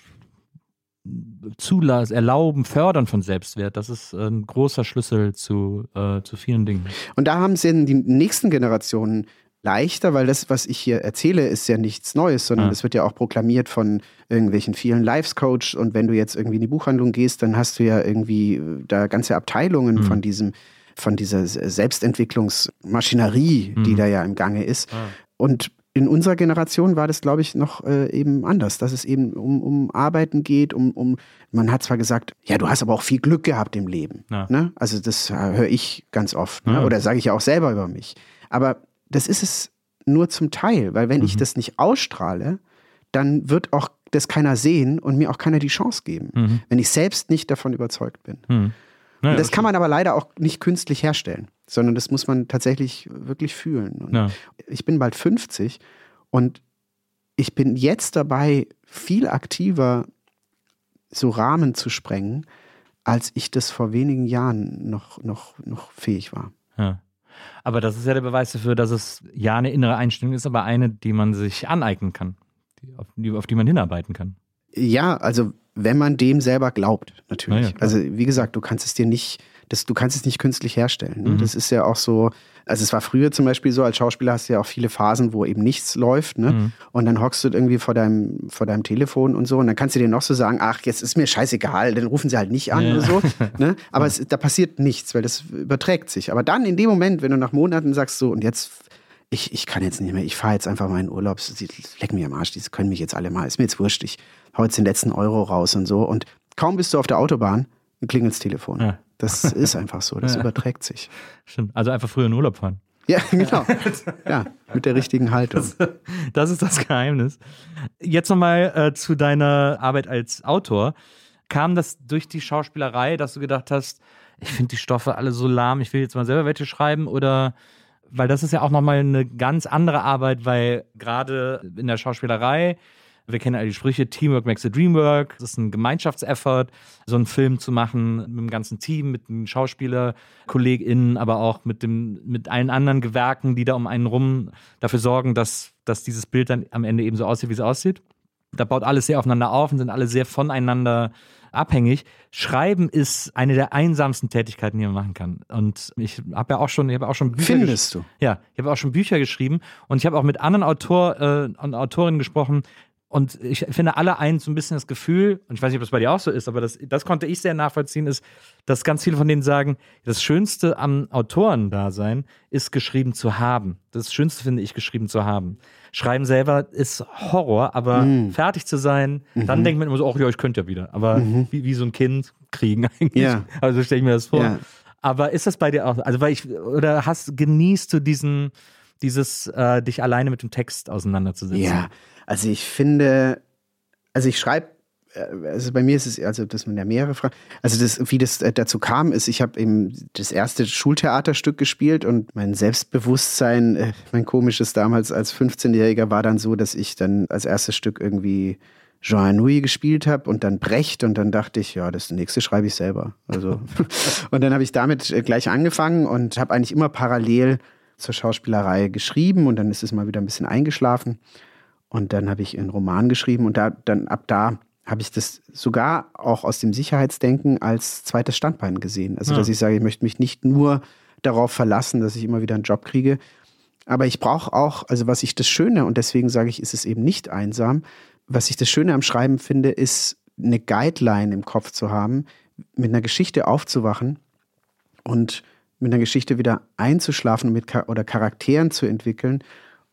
Zulassen, Erlauben, Fördern von Selbstwert, das ist ein großer Schlüssel zu, äh, zu vielen Dingen. Und da haben es ja die nächsten Generationen leichter, weil das, was ich hier erzähle, ist ja nichts Neues, sondern Ja. es wird ja auch proklamiert von irgendwelchen vielen Lives-Coach. Und wenn du jetzt irgendwie in die Buchhandlung gehst, dann hast du ja irgendwie äh, da ganze Abteilungen Mhm. von diesem von dieser Selbstentwicklungsmaschinerie, die Mhm. da ja im Gange ist. Ah. Und in unserer Generation war das, glaube ich, noch äh, eben anders, dass es eben um, um Arbeiten geht, um, um, man hat zwar gesagt, ja, du hast aber auch viel Glück gehabt im Leben. Ja. Ne? Also das äh, höre ich ganz oft. Ne? Ja. Oder sage ich ja auch selber über mich. Aber das ist es nur zum Teil, weil wenn ich Mhm. das nicht ausstrahle, dann wird auch das keiner sehen und mir auch keiner die Chance geben, Mhm. wenn ich selbst nicht davon überzeugt bin. Hm. Naja, Und das kann man aber leider auch nicht künstlich herstellen, sondern das muss man tatsächlich wirklich fühlen. Und Ja. Ich bin bald 50 und ich bin jetzt dabei, viel aktiver so Rahmen zu sprengen, als ich das vor wenigen Jahren noch, noch, noch fähig war. Ja. Aber das ist ja der Beweis dafür, dass es ja eine innere Einstellung ist, aber eine, die man sich aneignen kann, die, auf, die, auf die man hinarbeiten kann. Ja, also wenn man dem selber glaubt, natürlich. Na ja, also wie gesagt, du kannst es dir nicht, das, du kannst es nicht künstlich herstellen. Ne? Mhm. Das ist ja auch so, also es war früher zum Beispiel so, als Schauspieler hast du ja auch viele Phasen, wo eben nichts läuft, ne? Mhm. Und dann hockst du irgendwie vor deinem, vor deinem Telefon und so und dann kannst du dir noch so sagen, ach, jetzt ist mir scheißegal, dann rufen sie halt nicht an Ja. oder so. Ne? Aber es, da passiert nichts, weil das überträgt sich. Aber dann in dem Moment, wenn du nach Monaten sagst so, und jetzt ich, ich kann jetzt nicht mehr, ich fahre jetzt einfach meinen Urlaub, sie lecken mir am Arsch, die können mich jetzt alle mal, ist mir jetzt wurscht, ich hau jetzt den letzten Euro raus und so. Und kaum bist du auf der Autobahn, klingelt's Telefon. Ja. Das ist einfach so, das Ja. überträgt sich. Stimmt. Also einfach früher in Urlaub fahren. Ja, genau. Ja, mit der richtigen Haltung. Das ist das Geheimnis. Jetzt nochmal äh, zu deiner Arbeit als Autor. Kam das durch die Schauspielerei, dass du gedacht hast, ich finde die Stoffe alle so lahm, ich will jetzt mal selber welche schreiben? Oder, weil das ist ja auch nochmal eine ganz andere Arbeit, weil gerade in der Schauspielerei, wir kennen alle die Sprüche, Teamwork makes the dream work. Das ist ein Gemeinschaftseffort, so einen Film zu machen mit dem ganzen Team, mit den SchauspielerkollegInnen, aber auch mit, dem, mit allen anderen Gewerken, die da um einen rum dafür sorgen, dass, dass dieses Bild dann am Ende eben so aussieht, wie es aussieht. Da baut alles sehr aufeinander auf und sind alle sehr voneinander abhängig. Schreiben ist eine der einsamsten Tätigkeiten, die man machen kann. Und ich habe ja auch schon, ich habe auch schon Bücher Findest du? ja, ich habe auch schon Bücher geschrieben und ich habe auch mit anderen Autor äh, und Autorinnen gesprochen. Und ich finde alle eins so ein bisschen das Gefühl, und ich weiß nicht, ob das bei dir auch so ist, aber das, das konnte ich sehr nachvollziehen, ist, dass ganz viele von denen sagen, das Schönste am Autorendasein ist geschrieben zu haben. Das Schönste finde ich, geschrieben zu haben. Schreiben selber ist Horror, aber Mhm. fertig zu sein, dann denkt man immer so, ach ja, ich könnte ja wieder. Aber wie, wie so ein Kind kriegen eigentlich. Mhm. Ja. Also stelle ich mir das vor. Ja. Aber ist das bei dir auch? Also weil ich oder hast genießt du diesen dieses äh, dich alleine mit dem Text auseinanderzusetzen? Ja, also ich finde, also ich schreibe, also bei mir ist es, also das sind ja mehrere Fragen. Also das, wie das äh, dazu kam, ist, ich habe eben das erste Schultheaterstück gespielt und mein Selbstbewusstsein, äh, mein komisches damals als 15-Jähriger war dann so, dass ich dann als erstes Stück irgendwie Jean Anouilh gespielt habe und dann Brecht und dann dachte ich, ja, das nächste schreibe ich selber. Also und dann habe ich damit äh, gleich angefangen und habe eigentlich immer parallel zur Schauspielerei geschrieben und dann ist es mal wieder ein bisschen eingeschlafen und dann habe ich einen Roman geschrieben und da dann ab da habe ich das sogar auch aus dem Sicherheitsdenken als zweites Standbein gesehen. Also Ja. dass ich sage, ich möchte mich nicht nur darauf verlassen, dass ich immer wieder einen Job kriege, aber ich brauche auch, also was ich das Schöne, und deswegen sage ich, ist es eben nicht einsam, was ich das Schöne am Schreiben finde, ist eine Guideline im Kopf zu haben, mit einer Geschichte aufzuwachen und mit einer Geschichte wieder einzuschlafen mit oder Charakteren zu entwickeln.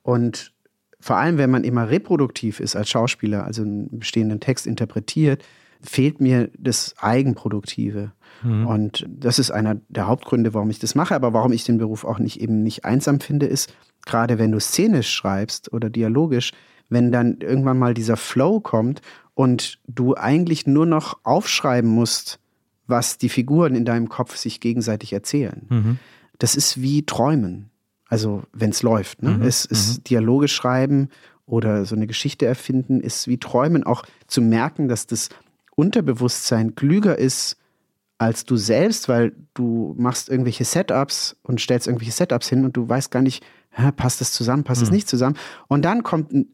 Und vor allem, wenn man immer reproduktiv ist als Schauspieler, also einen bestehenden Text interpretiert, fehlt mir das Eigenproduktive. Und das ist einer der Hauptgründe, warum ich das mache, aber warum ich den Beruf auch nicht eben nicht einsam finde, ist, gerade wenn du szenisch schreibst oder dialogisch, wenn dann irgendwann mal dieser Flow kommt und du eigentlich nur noch aufschreiben musst, was die Figuren in deinem Kopf sich gegenseitig erzählen. Mhm. Das ist wie Träumen. Also, wenn es läuft. Ne? Mhm, Es ist Dialoge schreiben oder so eine Geschichte erfinden, ist wie Träumen. Auch zu merken, dass das Unterbewusstsein klüger ist als du selbst, weil du machst irgendwelche Setups und stellst irgendwelche Setups hin und du weißt gar nicht, hä, passt das zusammen, passt das nicht zusammen. Und dann kommt ein-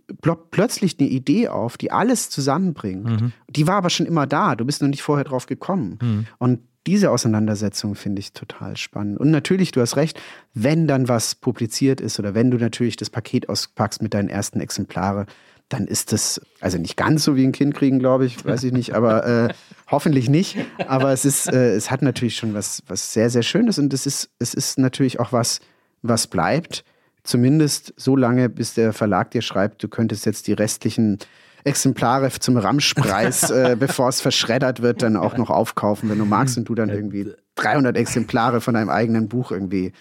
plötzlich eine Idee auf, die alles zusammenbringt. Die war aber schon immer da, du bist nur nicht vorher drauf gekommen. Und diese Auseinandersetzung finde ich total spannend. Und natürlich, du hast recht, wenn dann was publiziert ist oder wenn du natürlich das Paket auspackst mit deinen ersten Exemplare, dann ist das, also nicht ganz so wie ein Kind kriegen, glaube ich, weiß ich nicht, aber äh, Hoffentlich nicht, aber es ist, äh, es hat natürlich schon was, was sehr, sehr Schönes und es ist, es ist natürlich auch was, was bleibt. Zumindest so lange, bis der Verlag dir schreibt, du könntest jetzt die restlichen Exemplare zum Ramschpreis, äh, bevor es verschreddert wird, dann auch noch aufkaufen, wenn du magst und du dann irgendwie 300 Exemplare von deinem eigenen Buch irgendwie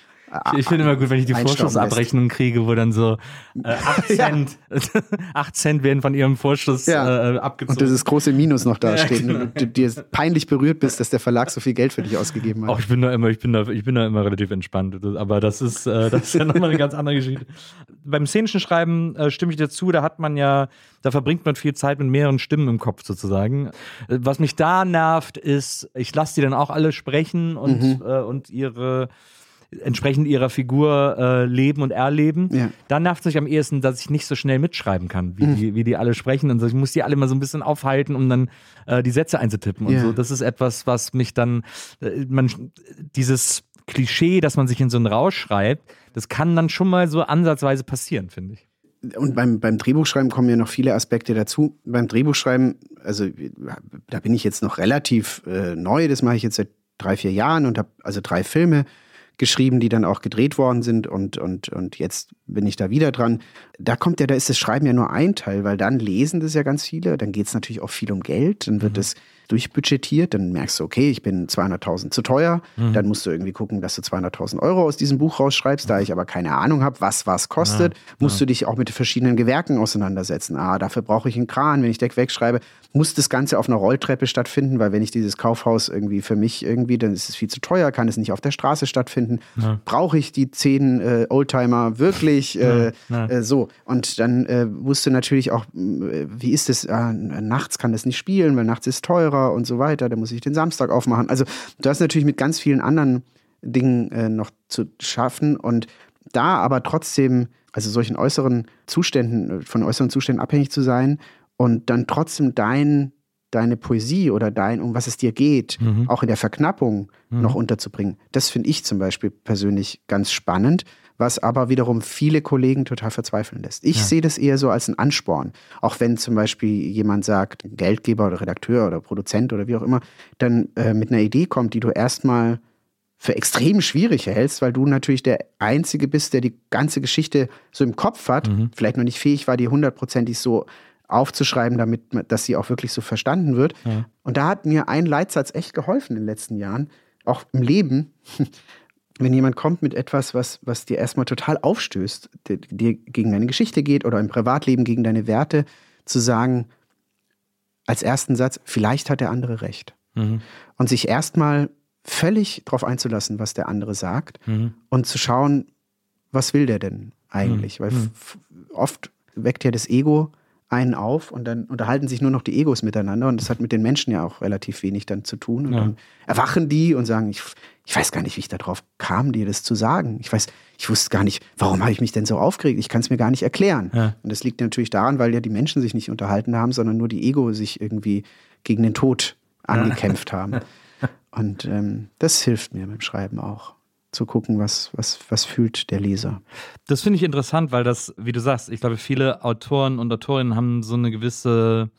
ich, ich finde immer gut, wenn ich die Vorschussabrechnung kriege, wo dann so äh, 8 Cent, ja. 8 Cent werden von ihrem Vorschuss ja. äh, abgezogen. Und dieses große Minus noch da steht. Genau. Und du dir peinlich berührt bist, dass der Verlag so viel Geld für dich ausgegeben hat. Auch ich bin da immer, ich bin da, ich bin da immer relativ entspannt. Aber das ist, äh, das ist ja nochmal eine ganz andere Geschichte. Beim szenischen Schreiben äh, stimme ich dazu, da hat man ja, da verbringt man viel Zeit mit mehreren Stimmen im Kopf sozusagen. Äh, was mich da nervt, ist, ich lasse die dann auch alle sprechen und, mhm. äh, und ihre entsprechend ihrer Figur äh, leben und erleben. Ja. Dann nervt es mich am ehesten, dass ich nicht so schnell mitschreiben kann, wie, mhm. die, wie die alle sprechen. Und ich muss die alle mal so ein bisschen aufhalten, um dann äh, die Sätze einzutippen und ja. so. Das ist etwas, was mich dann, äh, man, dieses Klischee, dass man sich in so einen Rausch schreibt, das kann dann schon mal so ansatzweise passieren, finde ich. Und beim, beim Drehbuchschreiben kommen ja noch viele Aspekte dazu. Beim Drehbuchschreiben, also da bin ich jetzt noch relativ äh, neu, das mache ich jetzt seit drei, vier Jahren und habe also drei Filme geschrieben, die dann auch gedreht worden sind und, und, und jetzt bin ich da wieder dran. Da kommt ja, da ist das Schreiben ja nur ein Teil, weil dann lesen das ja ganz viele, dann geht es natürlich auch viel um Geld, dann wird mhm. Durchbudgetiert, dann merkst du, okay, ich bin 200.000 zu teuer, mhm. dann musst du irgendwie gucken, dass du 200.000 Euro aus diesem Buch rausschreibst, da ich aber keine Ahnung habe, was was kostet, ja, musst ja. du dich auch mit verschiedenen Gewerken auseinandersetzen. Ah, dafür brauche ich einen Kran, wenn ich Deck wegschreibe, muss das Ganze auf einer Rolltreppe stattfinden, weil wenn ich dieses Kaufhaus irgendwie für mich irgendwie, dann ist es viel zu teuer, kann es nicht auf der Straße stattfinden. Ja. Brauche ich die zehn äh, Oldtimer wirklich äh, äh, so? Und dann äh, musst du natürlich auch, äh, wie ist es, ah, nachts kann das nicht spielen, weil nachts ist teurer und so weiter, dann muss ich den Samstag aufmachen. Also du hast natürlich mit ganz vielen anderen Dingen äh, noch zu schaffen und da aber trotzdem, also solchen äußeren Zuständen, von äußeren Zuständen abhängig zu sein und dann trotzdem dein, deine Poesie oder dein, um was es dir geht, mhm. auch in der Verknappung mhm. noch unterzubringen. Das finde ich zum Beispiel persönlich ganz spannend was aber wiederum viele Kollegen total verzweifeln lässt. Ich ja. sehe das eher so als einen Ansporn. Auch wenn zum Beispiel jemand sagt, Geldgeber oder Redakteur oder Produzent oder wie auch immer, dann äh, mit einer Idee kommt, die du erstmal für extrem schwierig hältst, weil du natürlich der Einzige bist, der die ganze Geschichte so im Kopf hat, mhm. vielleicht noch nicht fähig war, die hundertprozentig so aufzuschreiben, damit dass sie auch wirklich so verstanden wird. Ja. Und da hat mir ein Leitsatz echt geholfen in den letzten Jahren, auch im Leben wenn jemand kommt mit etwas, was, was dir erstmal total aufstößt, dir gegen deine Geschichte geht oder im Privatleben gegen deine Werte, zu sagen, als ersten Satz, vielleicht hat der andere recht. Mhm. Und sich erstmal völlig darauf einzulassen, was der andere sagt mhm. und zu schauen, was will der denn eigentlich? Mhm. Weil mhm. oft weckt ja das Ego einen auf und dann unterhalten sich nur noch die Egos miteinander und das hat mit den Menschen ja auch relativ wenig dann zu tun. Und ja. dann erwachen die und sagen, ich, ich weiß gar nicht, wie ich darauf kam, dir das zu sagen. Ich weiß, ich wusste gar nicht, warum habe ich mich denn so aufgeregt? Ich kann es mir gar nicht erklären. Ja. Und das liegt natürlich daran, weil ja die Menschen sich nicht unterhalten haben, sondern nur die Ego sich irgendwie gegen den Tod angekämpft haben. Und ähm, das hilft mir beim Schreiben auch zu gucken, was, was, was fühlt der Leser. Das finde ich interessant, weil das, wie du sagst, ich glaube, viele Autoren und Autorinnen haben so eine gewisse,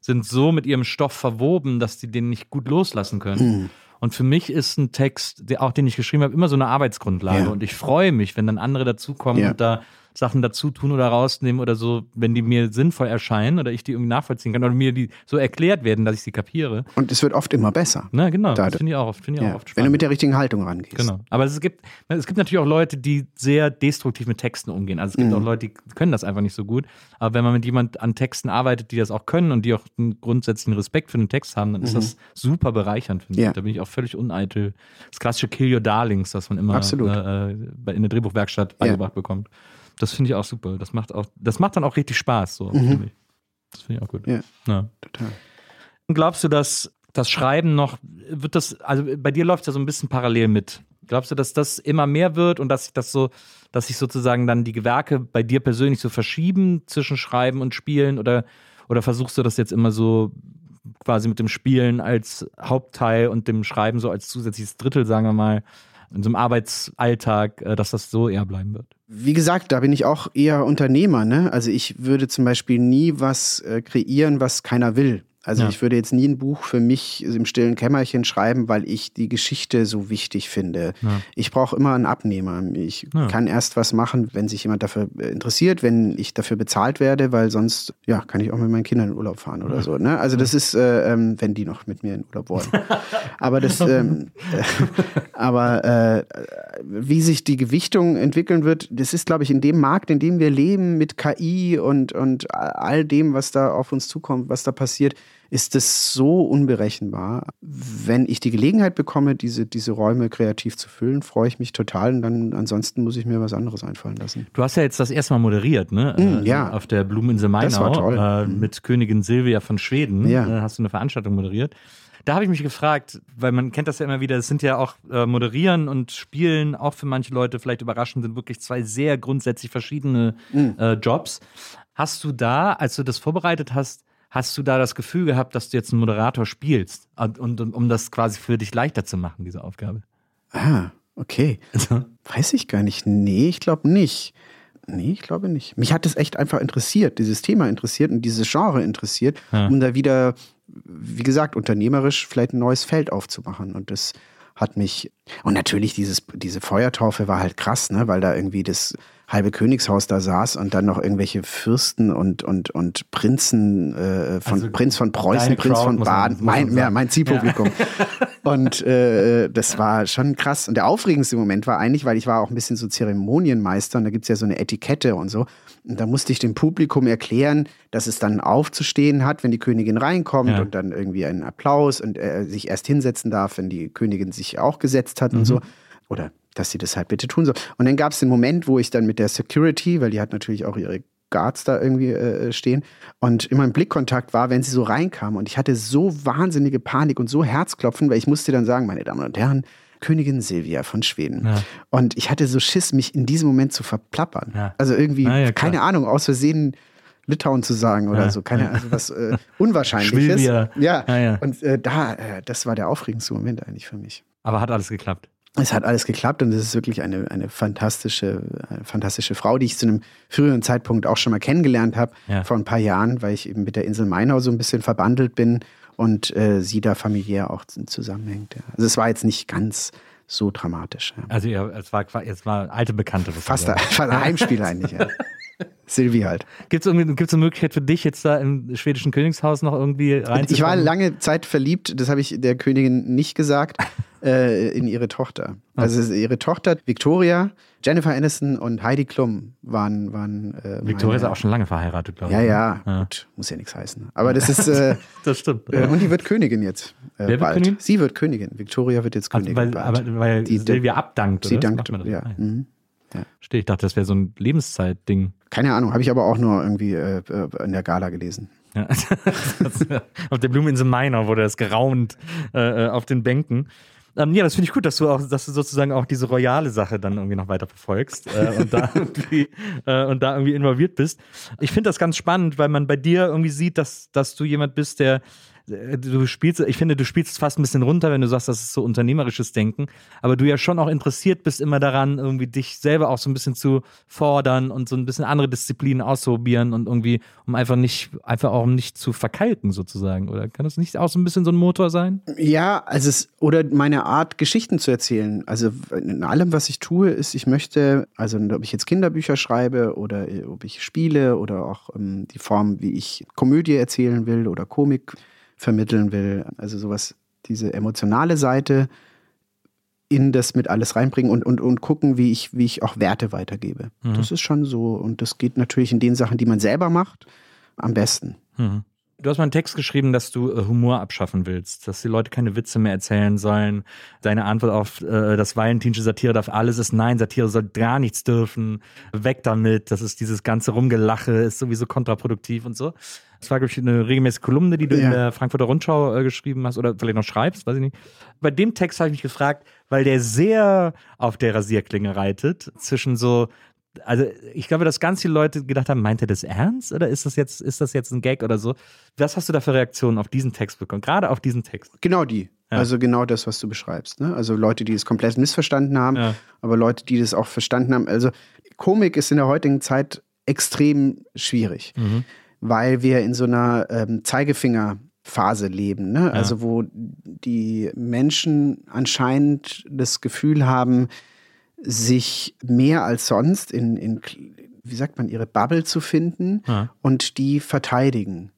sind so mit ihrem Stoff verwoben, dass sie den nicht gut loslassen können. Mhm. Und für mich ist ein Text, der, auch den ich geschrieben habe, immer so eine Arbeitsgrundlage. Ja. Und ich freue mich, wenn dann andere dazukommen ja. und da Sachen dazu tun oder rausnehmen oder so, wenn die mir sinnvoll erscheinen oder ich die irgendwie nachvollziehen kann oder mir die so erklärt werden, dass ich sie kapiere. Und es wird oft immer besser. Na, genau. Das finde ich auch oft, finde ich ja. auch oft Wenn du mit der richtigen Haltung rangehst. Genau. Aber es gibt, es gibt natürlich auch Leute, die sehr destruktiv mit Texten umgehen. Also es gibt mhm. auch Leute, die können das einfach nicht so gut. Aber wenn man mit jemand an Texten arbeitet, die das auch können und die auch einen grundsätzlichen Respekt für den Text haben, dann ist mhm. das super bereichernd, finde ja. ich. Da bin ich auch völlig uneitel. Das klassische Kill Your Darlings, das man immer äh, in der Drehbuchwerkstatt beigebracht ja. bekommt. Das finde ich auch super. Das macht auch, das macht dann auch richtig Spaß, so, mhm. Das finde ich auch gut. Ja, ja. total. Glaubst du, dass das Schreiben noch, wird das, also bei dir läuft es ja so ein bisschen parallel mit. Glaubst du, dass das immer mehr wird und dass sich das so, dass sich sozusagen dann die Gewerke bei dir persönlich so verschieben zwischen Schreiben und Spielen oder, oder versuchst du das jetzt immer so quasi mit dem Spielen als Hauptteil und dem Schreiben so als zusätzliches Drittel, sagen wir mal, in so einem Arbeitsalltag, äh, dass das so eher bleiben wird? Wie gesagt, da bin ich auch eher Unternehmer. Ne? Also ich würde zum Beispiel nie was äh, kreieren, was keiner will. Also Ja. ich würde jetzt nie ein Buch für mich im stillen Kämmerchen schreiben, weil ich die Geschichte so wichtig finde. Ja. Ich brauche immer einen Abnehmer. Ich Ja. kann erst was machen, wenn sich jemand dafür äh, interessiert, wenn ich dafür bezahlt werde, weil sonst ja kann ich auch mit meinen Kindern in Urlaub fahren oder so. Ne? Also das ist, äh, ähm, wenn die noch mit mir in Urlaub wollen. aber das, ähm, aber äh, wie sich die Gewichtung entwickeln wird, das ist, glaube ich, in dem Markt, in dem wir leben, mit KI und, und all dem, was da auf uns zukommt, was da passiert, ist es so unberechenbar. Wenn ich die Gelegenheit bekomme, diese, diese Räume kreativ zu füllen, freue ich mich total. Und dann ansonsten muss ich mir was anderes einfallen lassen. Du hast ja jetzt das erste Mal moderiert, ne? Mm, Äh, ja. Auf der Blumeninsel Mainau. Das war toll. Äh, Mhm. mit Königin Silvia von Schweden. Ja. Äh, hast du eine Veranstaltung moderiert. Da habe ich mich gefragt, weil man kennt das ja immer wieder, es sind ja auch äh, Moderieren und Spielen auch für manche Leute vielleicht überraschend, sind wirklich zwei sehr grundsätzlich verschiedene Mhm. äh, Jobs. Hast du da, als du das vorbereitet hast, hast du da das Gefühl gehabt, dass du jetzt einen Moderator spielst? Und, und, um das quasi für dich leichter zu machen, diese Aufgabe? Ah, okay. Weiß ich gar nicht. Nee, ich glaube nicht. Nee, ich glaube nicht. Mich hat es echt einfach interessiert, dieses Thema interessiert und dieses Genre interessiert, Ja. um da wieder, wie gesagt, unternehmerisch vielleicht ein neues Feld aufzumachen. Und das hat mich. Und natürlich, dieses, diese Feuertaufe war halt krass, ne? weil da irgendwie das halbe Königshaus da saß und dann noch irgendwelche Fürsten und, und, und Prinzen äh, von Also Prinz von Preußen, Prinz Crowd, von Baden, man mein, ja, mein Zielpublikum. Und äh, das war schon krass. Und der aufregendste Moment war eigentlich, weil ich war auch ein bisschen so Zeremonienmeister und da gibt es ja so eine Etikette und so. Und da musste ich dem Publikum erklären, dass es dann aufzustehen hat, wenn die Königin reinkommt Ja. und dann irgendwie einen Applaus und er sich erst hinsetzen darf, wenn die Königin sich auch gesetzt hat Mhm. und so. Oder dass sie das halt bitte tun soll. Und dann gab es den Moment, wo ich dann mit der Security, weil die hat natürlich auch ihre Guards da irgendwie äh, stehen und immer im Blickkontakt war, wenn sie so reinkam. Und ich hatte so wahnsinnige Panik und so Herzklopfen, weil ich musste dann sagen, meine Damen und Herren, Königin Silvia von Schweden. Ja. Und ich hatte so Schiss, mich in diesem Moment zu verplappern. Ja. Also irgendwie, ja, keine Ahnung, aus Versehen Litauen zu sagen oder so. Keine. Ahnung, was äh, Unwahrscheinliches. Ja. Ja. Und äh, da, äh, das war der aufregendste Moment eigentlich für mich. Aber hat alles geklappt. Es hat alles geklappt und es ist wirklich eine, eine fantastische, eine fantastische Frau, die ich zu einem früheren Zeitpunkt auch schon mal kennengelernt habe, Ja. vor ein paar Jahren, weil ich eben mit der Insel Mainau so ein bisschen verbandelt bin und äh, sie da familiär auch zusammenhängt. Ja. Also es war jetzt nicht ganz so dramatisch. Ja. Also ja, es war, es war alte Bekannte. Fast, ein Heimspiel eigentlich. Ja. Silvi halt. Gibt es eine Möglichkeit für dich, jetzt da im schwedischen Königshaus noch irgendwie reinzukommen? Ich war lange Zeit verliebt, das habe ich der Königin nicht gesagt, äh, in ihre Tochter. Also es ist ihre Tochter, Victoria, Jennifer Aniston und Heidi Klum waren. waren äh, Victoria ist auch schon lange verheiratet, glaube ich. Ja, ne? ja, Ja. Gut, muss ja nichts heißen. Aber das ist. Äh, Das stimmt. äh, und die wird Königin jetzt. Äh, Wer wird bald. Königin? Sie wird Königin. Victoria wird jetzt Also, Königin. weil, bald. aber, weil Die- Silvia abdankt, Sie oder? dankt. Das? Ja. Ah, mhm. Verstehe, ich dachte, das wäre so ein Lebenszeitding. Keine Ahnung, habe ich aber auch nur irgendwie äh, äh, in der Gala gelesen. Ja. das, auf der Blumeninsel Mainau wurde das geraunt äh, äh, auf den Bänken. Ähm, ja, das finde ich gut, dass du auch, dass du sozusagen auch diese royale Sache dann irgendwie noch weiter verfolgst äh, und, da irgendwie, äh, und da irgendwie involviert bist. Ich finde das ganz spannend, weil man bei dir irgendwie sieht, dass, dass du jemand bist, der du spielst, ich finde, du spielst fast ein bisschen runter, wenn du sagst, das ist so unternehmerisches Denken, aber du ja schon auch interessiert bist immer daran, irgendwie dich selber auch so ein bisschen zu fordern und so ein bisschen andere Disziplinen auszuprobieren und irgendwie, um einfach nicht, einfach auch um nicht zu verkalken sozusagen, oder kann das nicht auch so ein bisschen so ein Motor sein? Ja, also es, oder meine Art, Geschichten zu erzählen. Also in allem, was ich tue, ist, ich möchte, also ob ich jetzt Kinderbücher schreibe oder äh, ob ich spiele oder auch ähm, die Form, wie ich Komödie erzählen will oder Komik vermitteln will. Also sowas, diese emotionale Seite in das mit alles reinbringen und, und, und gucken, wie ich, wie ich auch Werte weitergebe. Das ist schon so. Und das geht natürlich in den Sachen, die man selber macht, am besten. Mhm. Du hast mal einen Text geschrieben, dass du äh, Humor abschaffen willst, dass die Leute keine Witze mehr erzählen sollen. Deine Antwort auf äh, das valentinsche Satire darf alles ist nein, Satire soll gar nichts dürfen. Weg damit, das ist dieses ganze Rumgelache, ist sowieso kontraproduktiv und so. Das war, glaube ich, eine regelmäßige Kolumne, die du in Ja. der Frankfurter Rundschau äh, geschrieben hast oder vielleicht noch schreibst, weiß ich nicht. Bei dem Text habe ich mich gefragt, weil der sehr auf der Rasierklinge reitet, zwischen so also ich glaube, dass ganz viele Leute gedacht haben, meint er das ernst oder ist das jetzt, ist das jetzt ein Gag oder so? Was hast du da für Reaktionen auf diesen Text bekommen? Gerade auf diesen Text. Genau die. Ja. Also genau das, was du beschreibst. Ne? Also Leute, die es komplett missverstanden haben, Ja. aber Leute, die das auch verstanden haben. Also Komik ist in der heutigen Zeit extrem schwierig, Mhm. weil wir in so einer ähm, Phase leben, ne? also wo die Menschen anscheinend das Gefühl haben, sich mehr als sonst in, in wie sagt man, ihre Bubble zu finden Ja. und die verteidigen.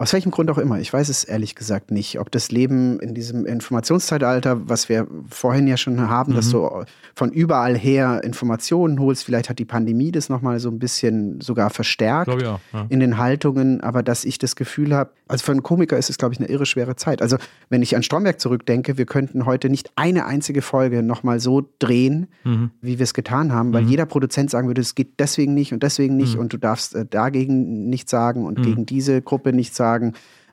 Aus welchem Grund auch immer. Ich weiß es ehrlich gesagt nicht. Ob das Leben in diesem Informationszeitalter, was wir vorhin ja schon haben, dass du von überall her Informationen holst, vielleicht hat die Pandemie das nochmal so ein bisschen sogar verstärkt auch, ja. in den Haltungen, aber dass ich das Gefühl habe, also für einen Komiker ist es, glaube ich, eine irre schwere Zeit. Also wenn ich an Stromberg zurückdenke, wir könnten heute nicht eine einzige Folge nochmal so drehen, Mhm. wie wir es getan haben, weil jeder Produzent sagen würde, es geht deswegen nicht und deswegen nicht Mhm. und du darfst äh, dagegen nichts sagen und gegen diese Gruppe nichts sagen,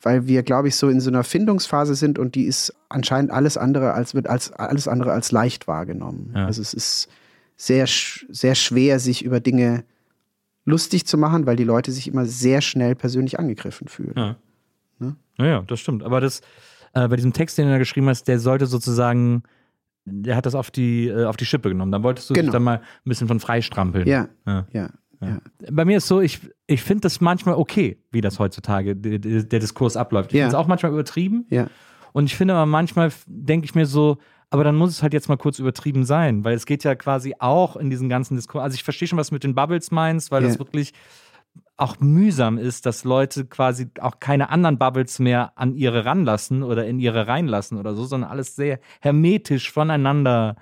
weil wir, glaube ich, so in so einer Findungsphase sind und die ist anscheinend alles andere als wird als alles andere als leicht wahrgenommen. Ja. Also es ist sehr, sehr schwer, sich über Dinge lustig zu machen, weil die Leute sich immer sehr schnell persönlich angegriffen fühlen. Ja. Naja, das stimmt. Aber das, äh, bei diesem Text, den du da geschrieben hast, der sollte sozusagen, der hat das auf die, äh, auf die Schippe genommen. Dann wolltest du dich Genau. dann mal ein bisschen von freistrampeln. Ja, Ja. ja, ja. Bei mir ist so, ich, ich finde das manchmal okay, wie das heutzutage der, der Diskurs abläuft. Ich Ja. finde es auch manchmal übertrieben. ja. Und ich finde aber manchmal denke ich mir so, aber dann muss es halt jetzt mal kurz übertrieben sein, weil es geht ja quasi auch in diesen ganzen Diskurs. Also ich verstehe schon, was du mit den Bubbles meinst, weil das wirklich auch mühsam ist, dass Leute quasi auch keine anderen Bubbles mehr an ihre ranlassen oder in ihre reinlassen oder so, sondern alles sehr hermetisch voneinander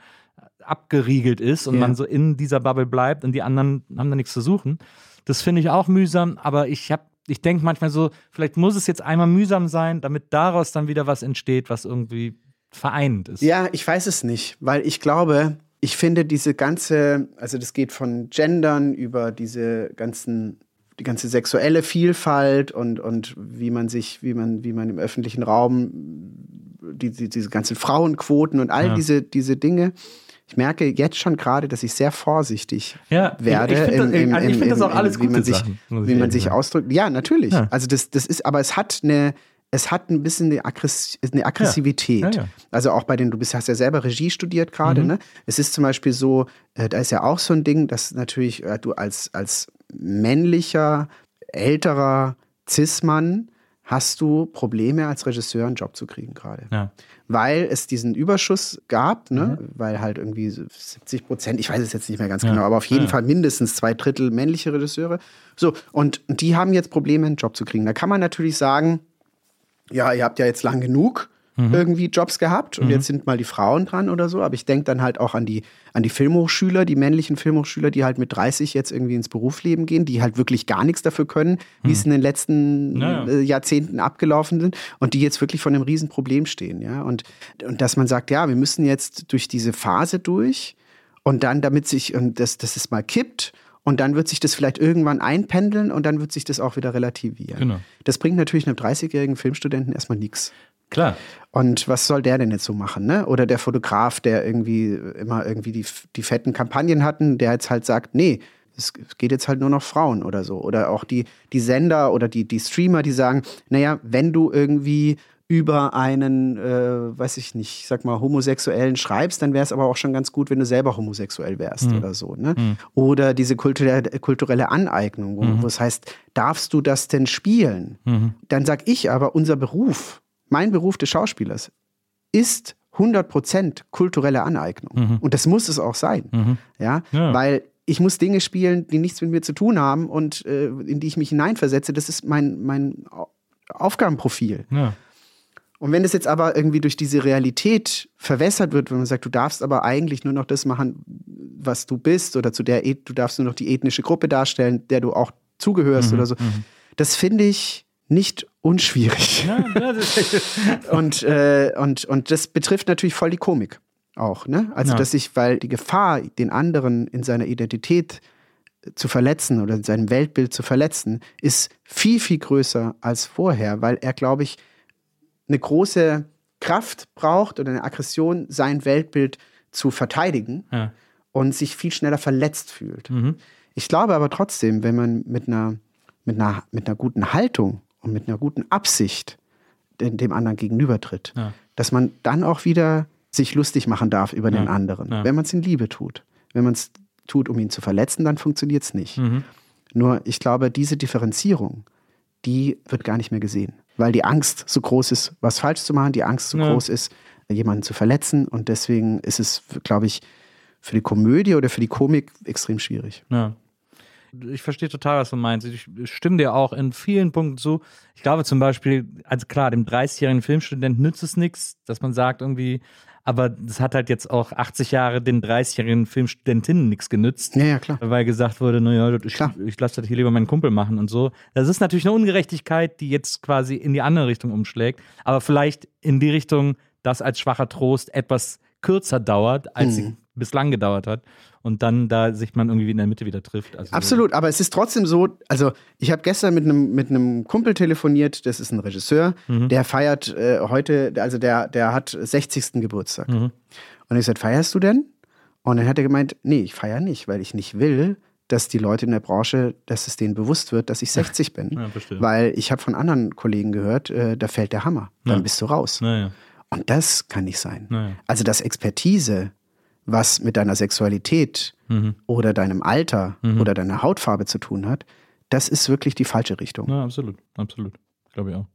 abgeriegelt ist und Ja. man so in dieser Bubble bleibt und die anderen haben da nichts zu suchen. Das finde ich auch mühsam, aber ich habe ich denke manchmal so, vielleicht muss es jetzt einmal mühsam sein, damit daraus dann wieder was entsteht, was irgendwie vereinend ist. Ja, ich weiß es nicht, weil ich glaube, ich finde diese ganze, also das geht von Gendern über diese ganzen, die ganze sexuelle Vielfalt und, und wie man sich, wie man, wie man im öffentlichen Raum, die, die, diese ganzen Frauenquoten und all Ja. diese, diese Dinge. Ich merke jetzt schon gerade, dass ich sehr vorsichtig Ja, werde. ich finde das- finde das auch alles im- wie man sich, Sachen, wie man sich ausdrückt. Ja, natürlich. Ja. Also das, das ist, aber es hat eine, es hat ein bisschen eine, Aggress eine Aggressivität. Ja, ja. Also auch bei den, du bist, hast ja selber Regie studiert gerade, Mhm. ne? Es ist zum Beispiel so, äh, da ist ja auch so ein Ding, dass natürlich äh, du als, als männlicher, älterer Cis-Mann hast du Probleme als Regisseur einen Job zu kriegen gerade. Ja. Weil es diesen Überschuss gab, ne? weil halt irgendwie so 70 Prozent, ich weiß es jetzt nicht mehr ganz Ja. genau, aber auf jeden Ja. Fall mindestens zwei Drittel männliche Regisseure. So, und die haben jetzt Probleme, einen Job zu kriegen. Da kann man natürlich sagen, ja, ihr habt ja jetzt lang genug irgendwie Jobs gehabt und jetzt sind mal die Frauen dran oder so. Aber ich denke dann halt auch an die, an die Filmhochschüler, die männlichen Filmhochschüler, die halt mit 30 jetzt irgendwie ins Berufsleben gehen, die halt wirklich gar nichts dafür können, wie es in den letzten Ja, ja. äh, Jahrzehnten abgelaufen sind und die jetzt wirklich vor einem Riesenproblem stehen. Ja? Und, und dass man sagt, ja, wir müssen jetzt durch diese Phase durch und dann, damit sich, und das, das es mal kippt, und dann wird sich das vielleicht irgendwann einpendeln und dann wird sich das auch wieder relativieren. Genau. Das bringt natürlich einem 30-jährigen Filmstudenten erstmal nichts. Klar. Und was soll der denn jetzt so machen, ne? Oder der Fotograf, der irgendwie immer irgendwie die, die fetten Kampagnen hatten, der jetzt halt sagt, nee, es geht jetzt halt nur noch Frauen oder so. Oder auch die, die Sender oder die, die Streamer, die sagen, naja, wenn du irgendwie über einen, äh, weiß ich nicht, sag mal, Homosexuellen schreibst, dann wäre es aber auch schon ganz gut, wenn du selber homosexuell wärst oder so. Ne? Oder diese kulturelle, kulturelle Aneignung, wo, wo es heißt, darfst du das denn spielen? Dann sag ich aber, unser Beruf, mein Beruf des Schauspielers, ist 100% kulturelle Aneignung. Und das muss es auch sein. Ja? Ja. Weil ich muss Dinge spielen, die nichts mit mir zu tun haben und äh, in die ich mich hineinversetze. Das ist mein, mein Au- Aufgabenprofil. Ja. Und wenn das jetzt aber irgendwie durch diese Realität verwässert wird, wenn man sagt, du darfst aber eigentlich nur noch das machen, was du bist, oder zu der du darfst nur noch die ethnische Gruppe darstellen, der du auch zugehörst oder so, das finde ich nicht unschwierig. Ja, Und, äh, und, und das betrifft natürlich voll die Komik auch. Ne? Also, Ja. dass ich, weil die Gefahr, den anderen in seiner Identität zu verletzen oder in seinem Weltbild zu verletzen, ist viel, viel größer als vorher, weil er, glaube ich, eine große Kraft braucht oder eine Aggression, sein Weltbild zu verteidigen ja. und sich viel schneller verletzt fühlt. Mhm. Ich glaube aber trotzdem, wenn man mit einer, mit einer, mit einer guten Haltung und mit einer guten Absicht dem, anderen gegenübertritt, Ja. dass man dann auch wieder sich lustig machen darf über den Ja. anderen, Ja. wenn man es in Liebe tut. Wenn man es tut, um ihn zu verletzen, dann funktioniert es nicht. Mhm. Nur ich glaube, diese Differenzierung, die wird gar nicht mehr gesehen. weil die Angst so groß ist, was falsch zu machen, die Angst so groß ist, jemanden zu verletzen. Und deswegen ist es, glaube ich, für die Komödie oder für die Komik extrem schwierig. Ja. Ich verstehe total, was du meinst. Ich stimme dir auch in vielen Punkten zu. Ich glaube zum Beispiel, also klar, dem 30-jährigen Filmstudent nützt es nichts, dass man sagt irgendwie, aber das hat halt jetzt auch 80 Jahre den 30-jährigen Filmstudentinnen nichts genützt. Ja, ja, klar. Weil gesagt wurde, naja, ich, Klar. ich lasse das hier lieber meinen Kumpel machen und so. Das ist natürlich eine Ungerechtigkeit, die jetzt quasi in die andere Richtung umschlägt, aber vielleicht in die Richtung, dass als schwacher Trost etwas kürzer dauert, als Mhm. sie bislang gedauert hat und dann da sich man irgendwie in der Mitte wieder trifft. Also Absolut, aber es ist trotzdem so, also ich habe gestern mit einem mit einem Kumpel telefoniert, das ist ein Regisseur, der feiert äh, heute, also der, der hat 60. Geburtstag. Und ich gesagt, feierst du denn? Und dann hat er gemeint, nee, ich feiere nicht, weil ich nicht will, dass die Leute in der Branche, dass es denen bewusst wird, dass ich 60 bin. Ja, weil ich habe von anderen Kollegen gehört, äh, da fällt der Hammer. Dann Ja. bist du raus. Naja. Und das kann nicht sein. Also, dass Expertise, was mit deiner Sexualität Mhm. oder deinem Alter oder deiner Hautfarbe zu tun hat, das ist wirklich die falsche Richtung. Ja, absolut, absolut. Glaube ich auch.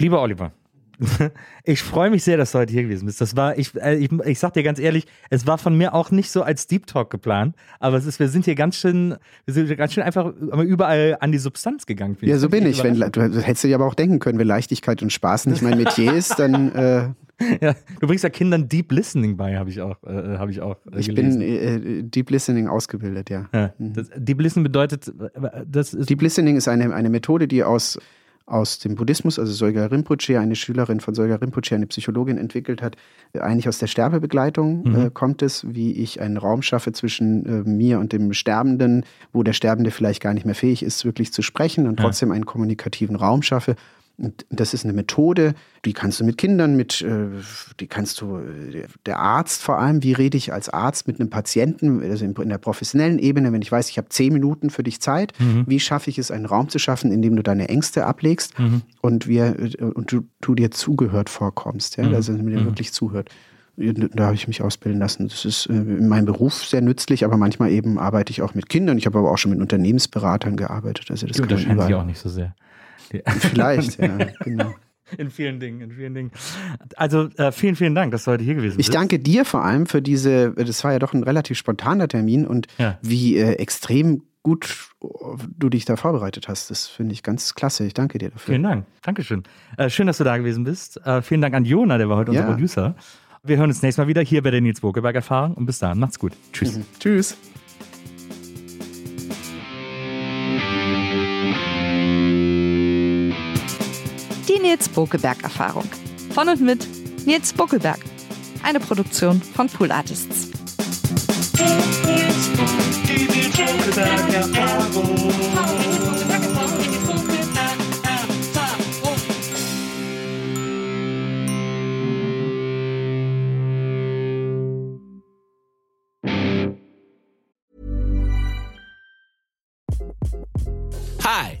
Lieber Oliver, ich freue mich sehr, dass du heute hier gewesen bist. Das war, ich, äh, ich, ich sag dir ganz ehrlich, es war von mir auch nicht so als Deep Talk geplant, aber es ist, wir sind hier ganz schön, wir sind ganz schön einfach überall an die Substanz gegangen. finde Ja, so bin ich. Wenn, du hättest dir aber auch denken können, wenn Leichtigkeit und Spaß nicht mein Metier ist, dann äh, ja, du bringst ja Kindern Deep Listening bei, habe ich auch, äh, habe ich auch äh, ich gelesen. bin äh, Deep Listening ausgebildet, ja. ja, das, Deep Listening bedeutet, äh, das ist Deep Listening ist eine, eine Methode, die aus, aus dem Buddhismus, also Solga Rinpoche, eine Schülerin von Solga Rinpoche, eine Psychologin entwickelt hat. Äh, Eigentlich aus der Sterbebegleitung äh, kommt es, wie ich einen Raum schaffe zwischen äh, mir und dem Sterbenden, wo der Sterbende vielleicht gar nicht mehr fähig ist, wirklich zu sprechen und trotzdem einen kommunikativen Raum schaffe. Und das ist eine Methode, die kannst du mit Kindern, mit, äh, die kannst du, äh, der Arzt vor allem, wie rede ich als Arzt mit einem Patienten, also in, der professionellen Ebene, wenn ich weiß, ich habe zehn Minuten für dich Zeit, wie schaffe ich es, einen Raum zu schaffen, in dem du deine Ängste ablegst und, wir, äh, und du, du dir zugehört vorkommst, ja? also mir wirklich zuhört. Da habe ich mich ausbilden lassen. Das ist in meinem Beruf sehr nützlich, aber manchmal eben arbeite ich auch mit Kindern. Ich habe aber auch schon mit Unternehmensberatern gearbeitet. Also das die kann man überall. auch nicht so sehr. Die- Vielleicht, ja, genau. In vielen Dingen, in vielen Dingen. Also äh, vielen, vielen Dank, dass du heute hier gewesen bist. Ich danke dir vor allem für diese, das war ja doch ein relativ spontaner Termin und Ja. wie äh, extrem gut du dich da vorbereitet hast. Das finde ich ganz klasse. Ich danke dir dafür. Vielen Dank. Dankeschön. Äh, schön, dass du da gewesen bist. Äh, vielen Dank an Jona, der war heute Ja. unser Producer. Wir hören uns nächstes Mal wieder hier bei der Nils Bokeberg Erfahrung und bis dahin, macht's gut. Tschüss. Tschüss. Die Nils Bokeberg Erfahrung. Von und mit Nils Bokeberg. Eine Produktion von Pool Artists. Hi,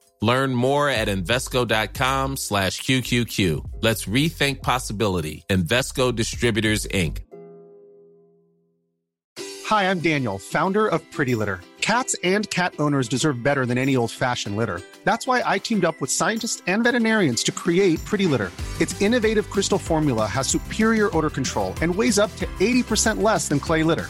Learn more at Invesco.com slash QQQ. Let's rethink possibility. Investco Distributors, Inc. Hi, I'm Daniel, founder of Pretty Litter. Cats and cat owners deserve better than any old fashioned litter. That's why I teamed up with scientists and veterinarians to create Pretty Litter. Its innovative crystal formula has superior odor control and weighs up to 80% less than clay litter.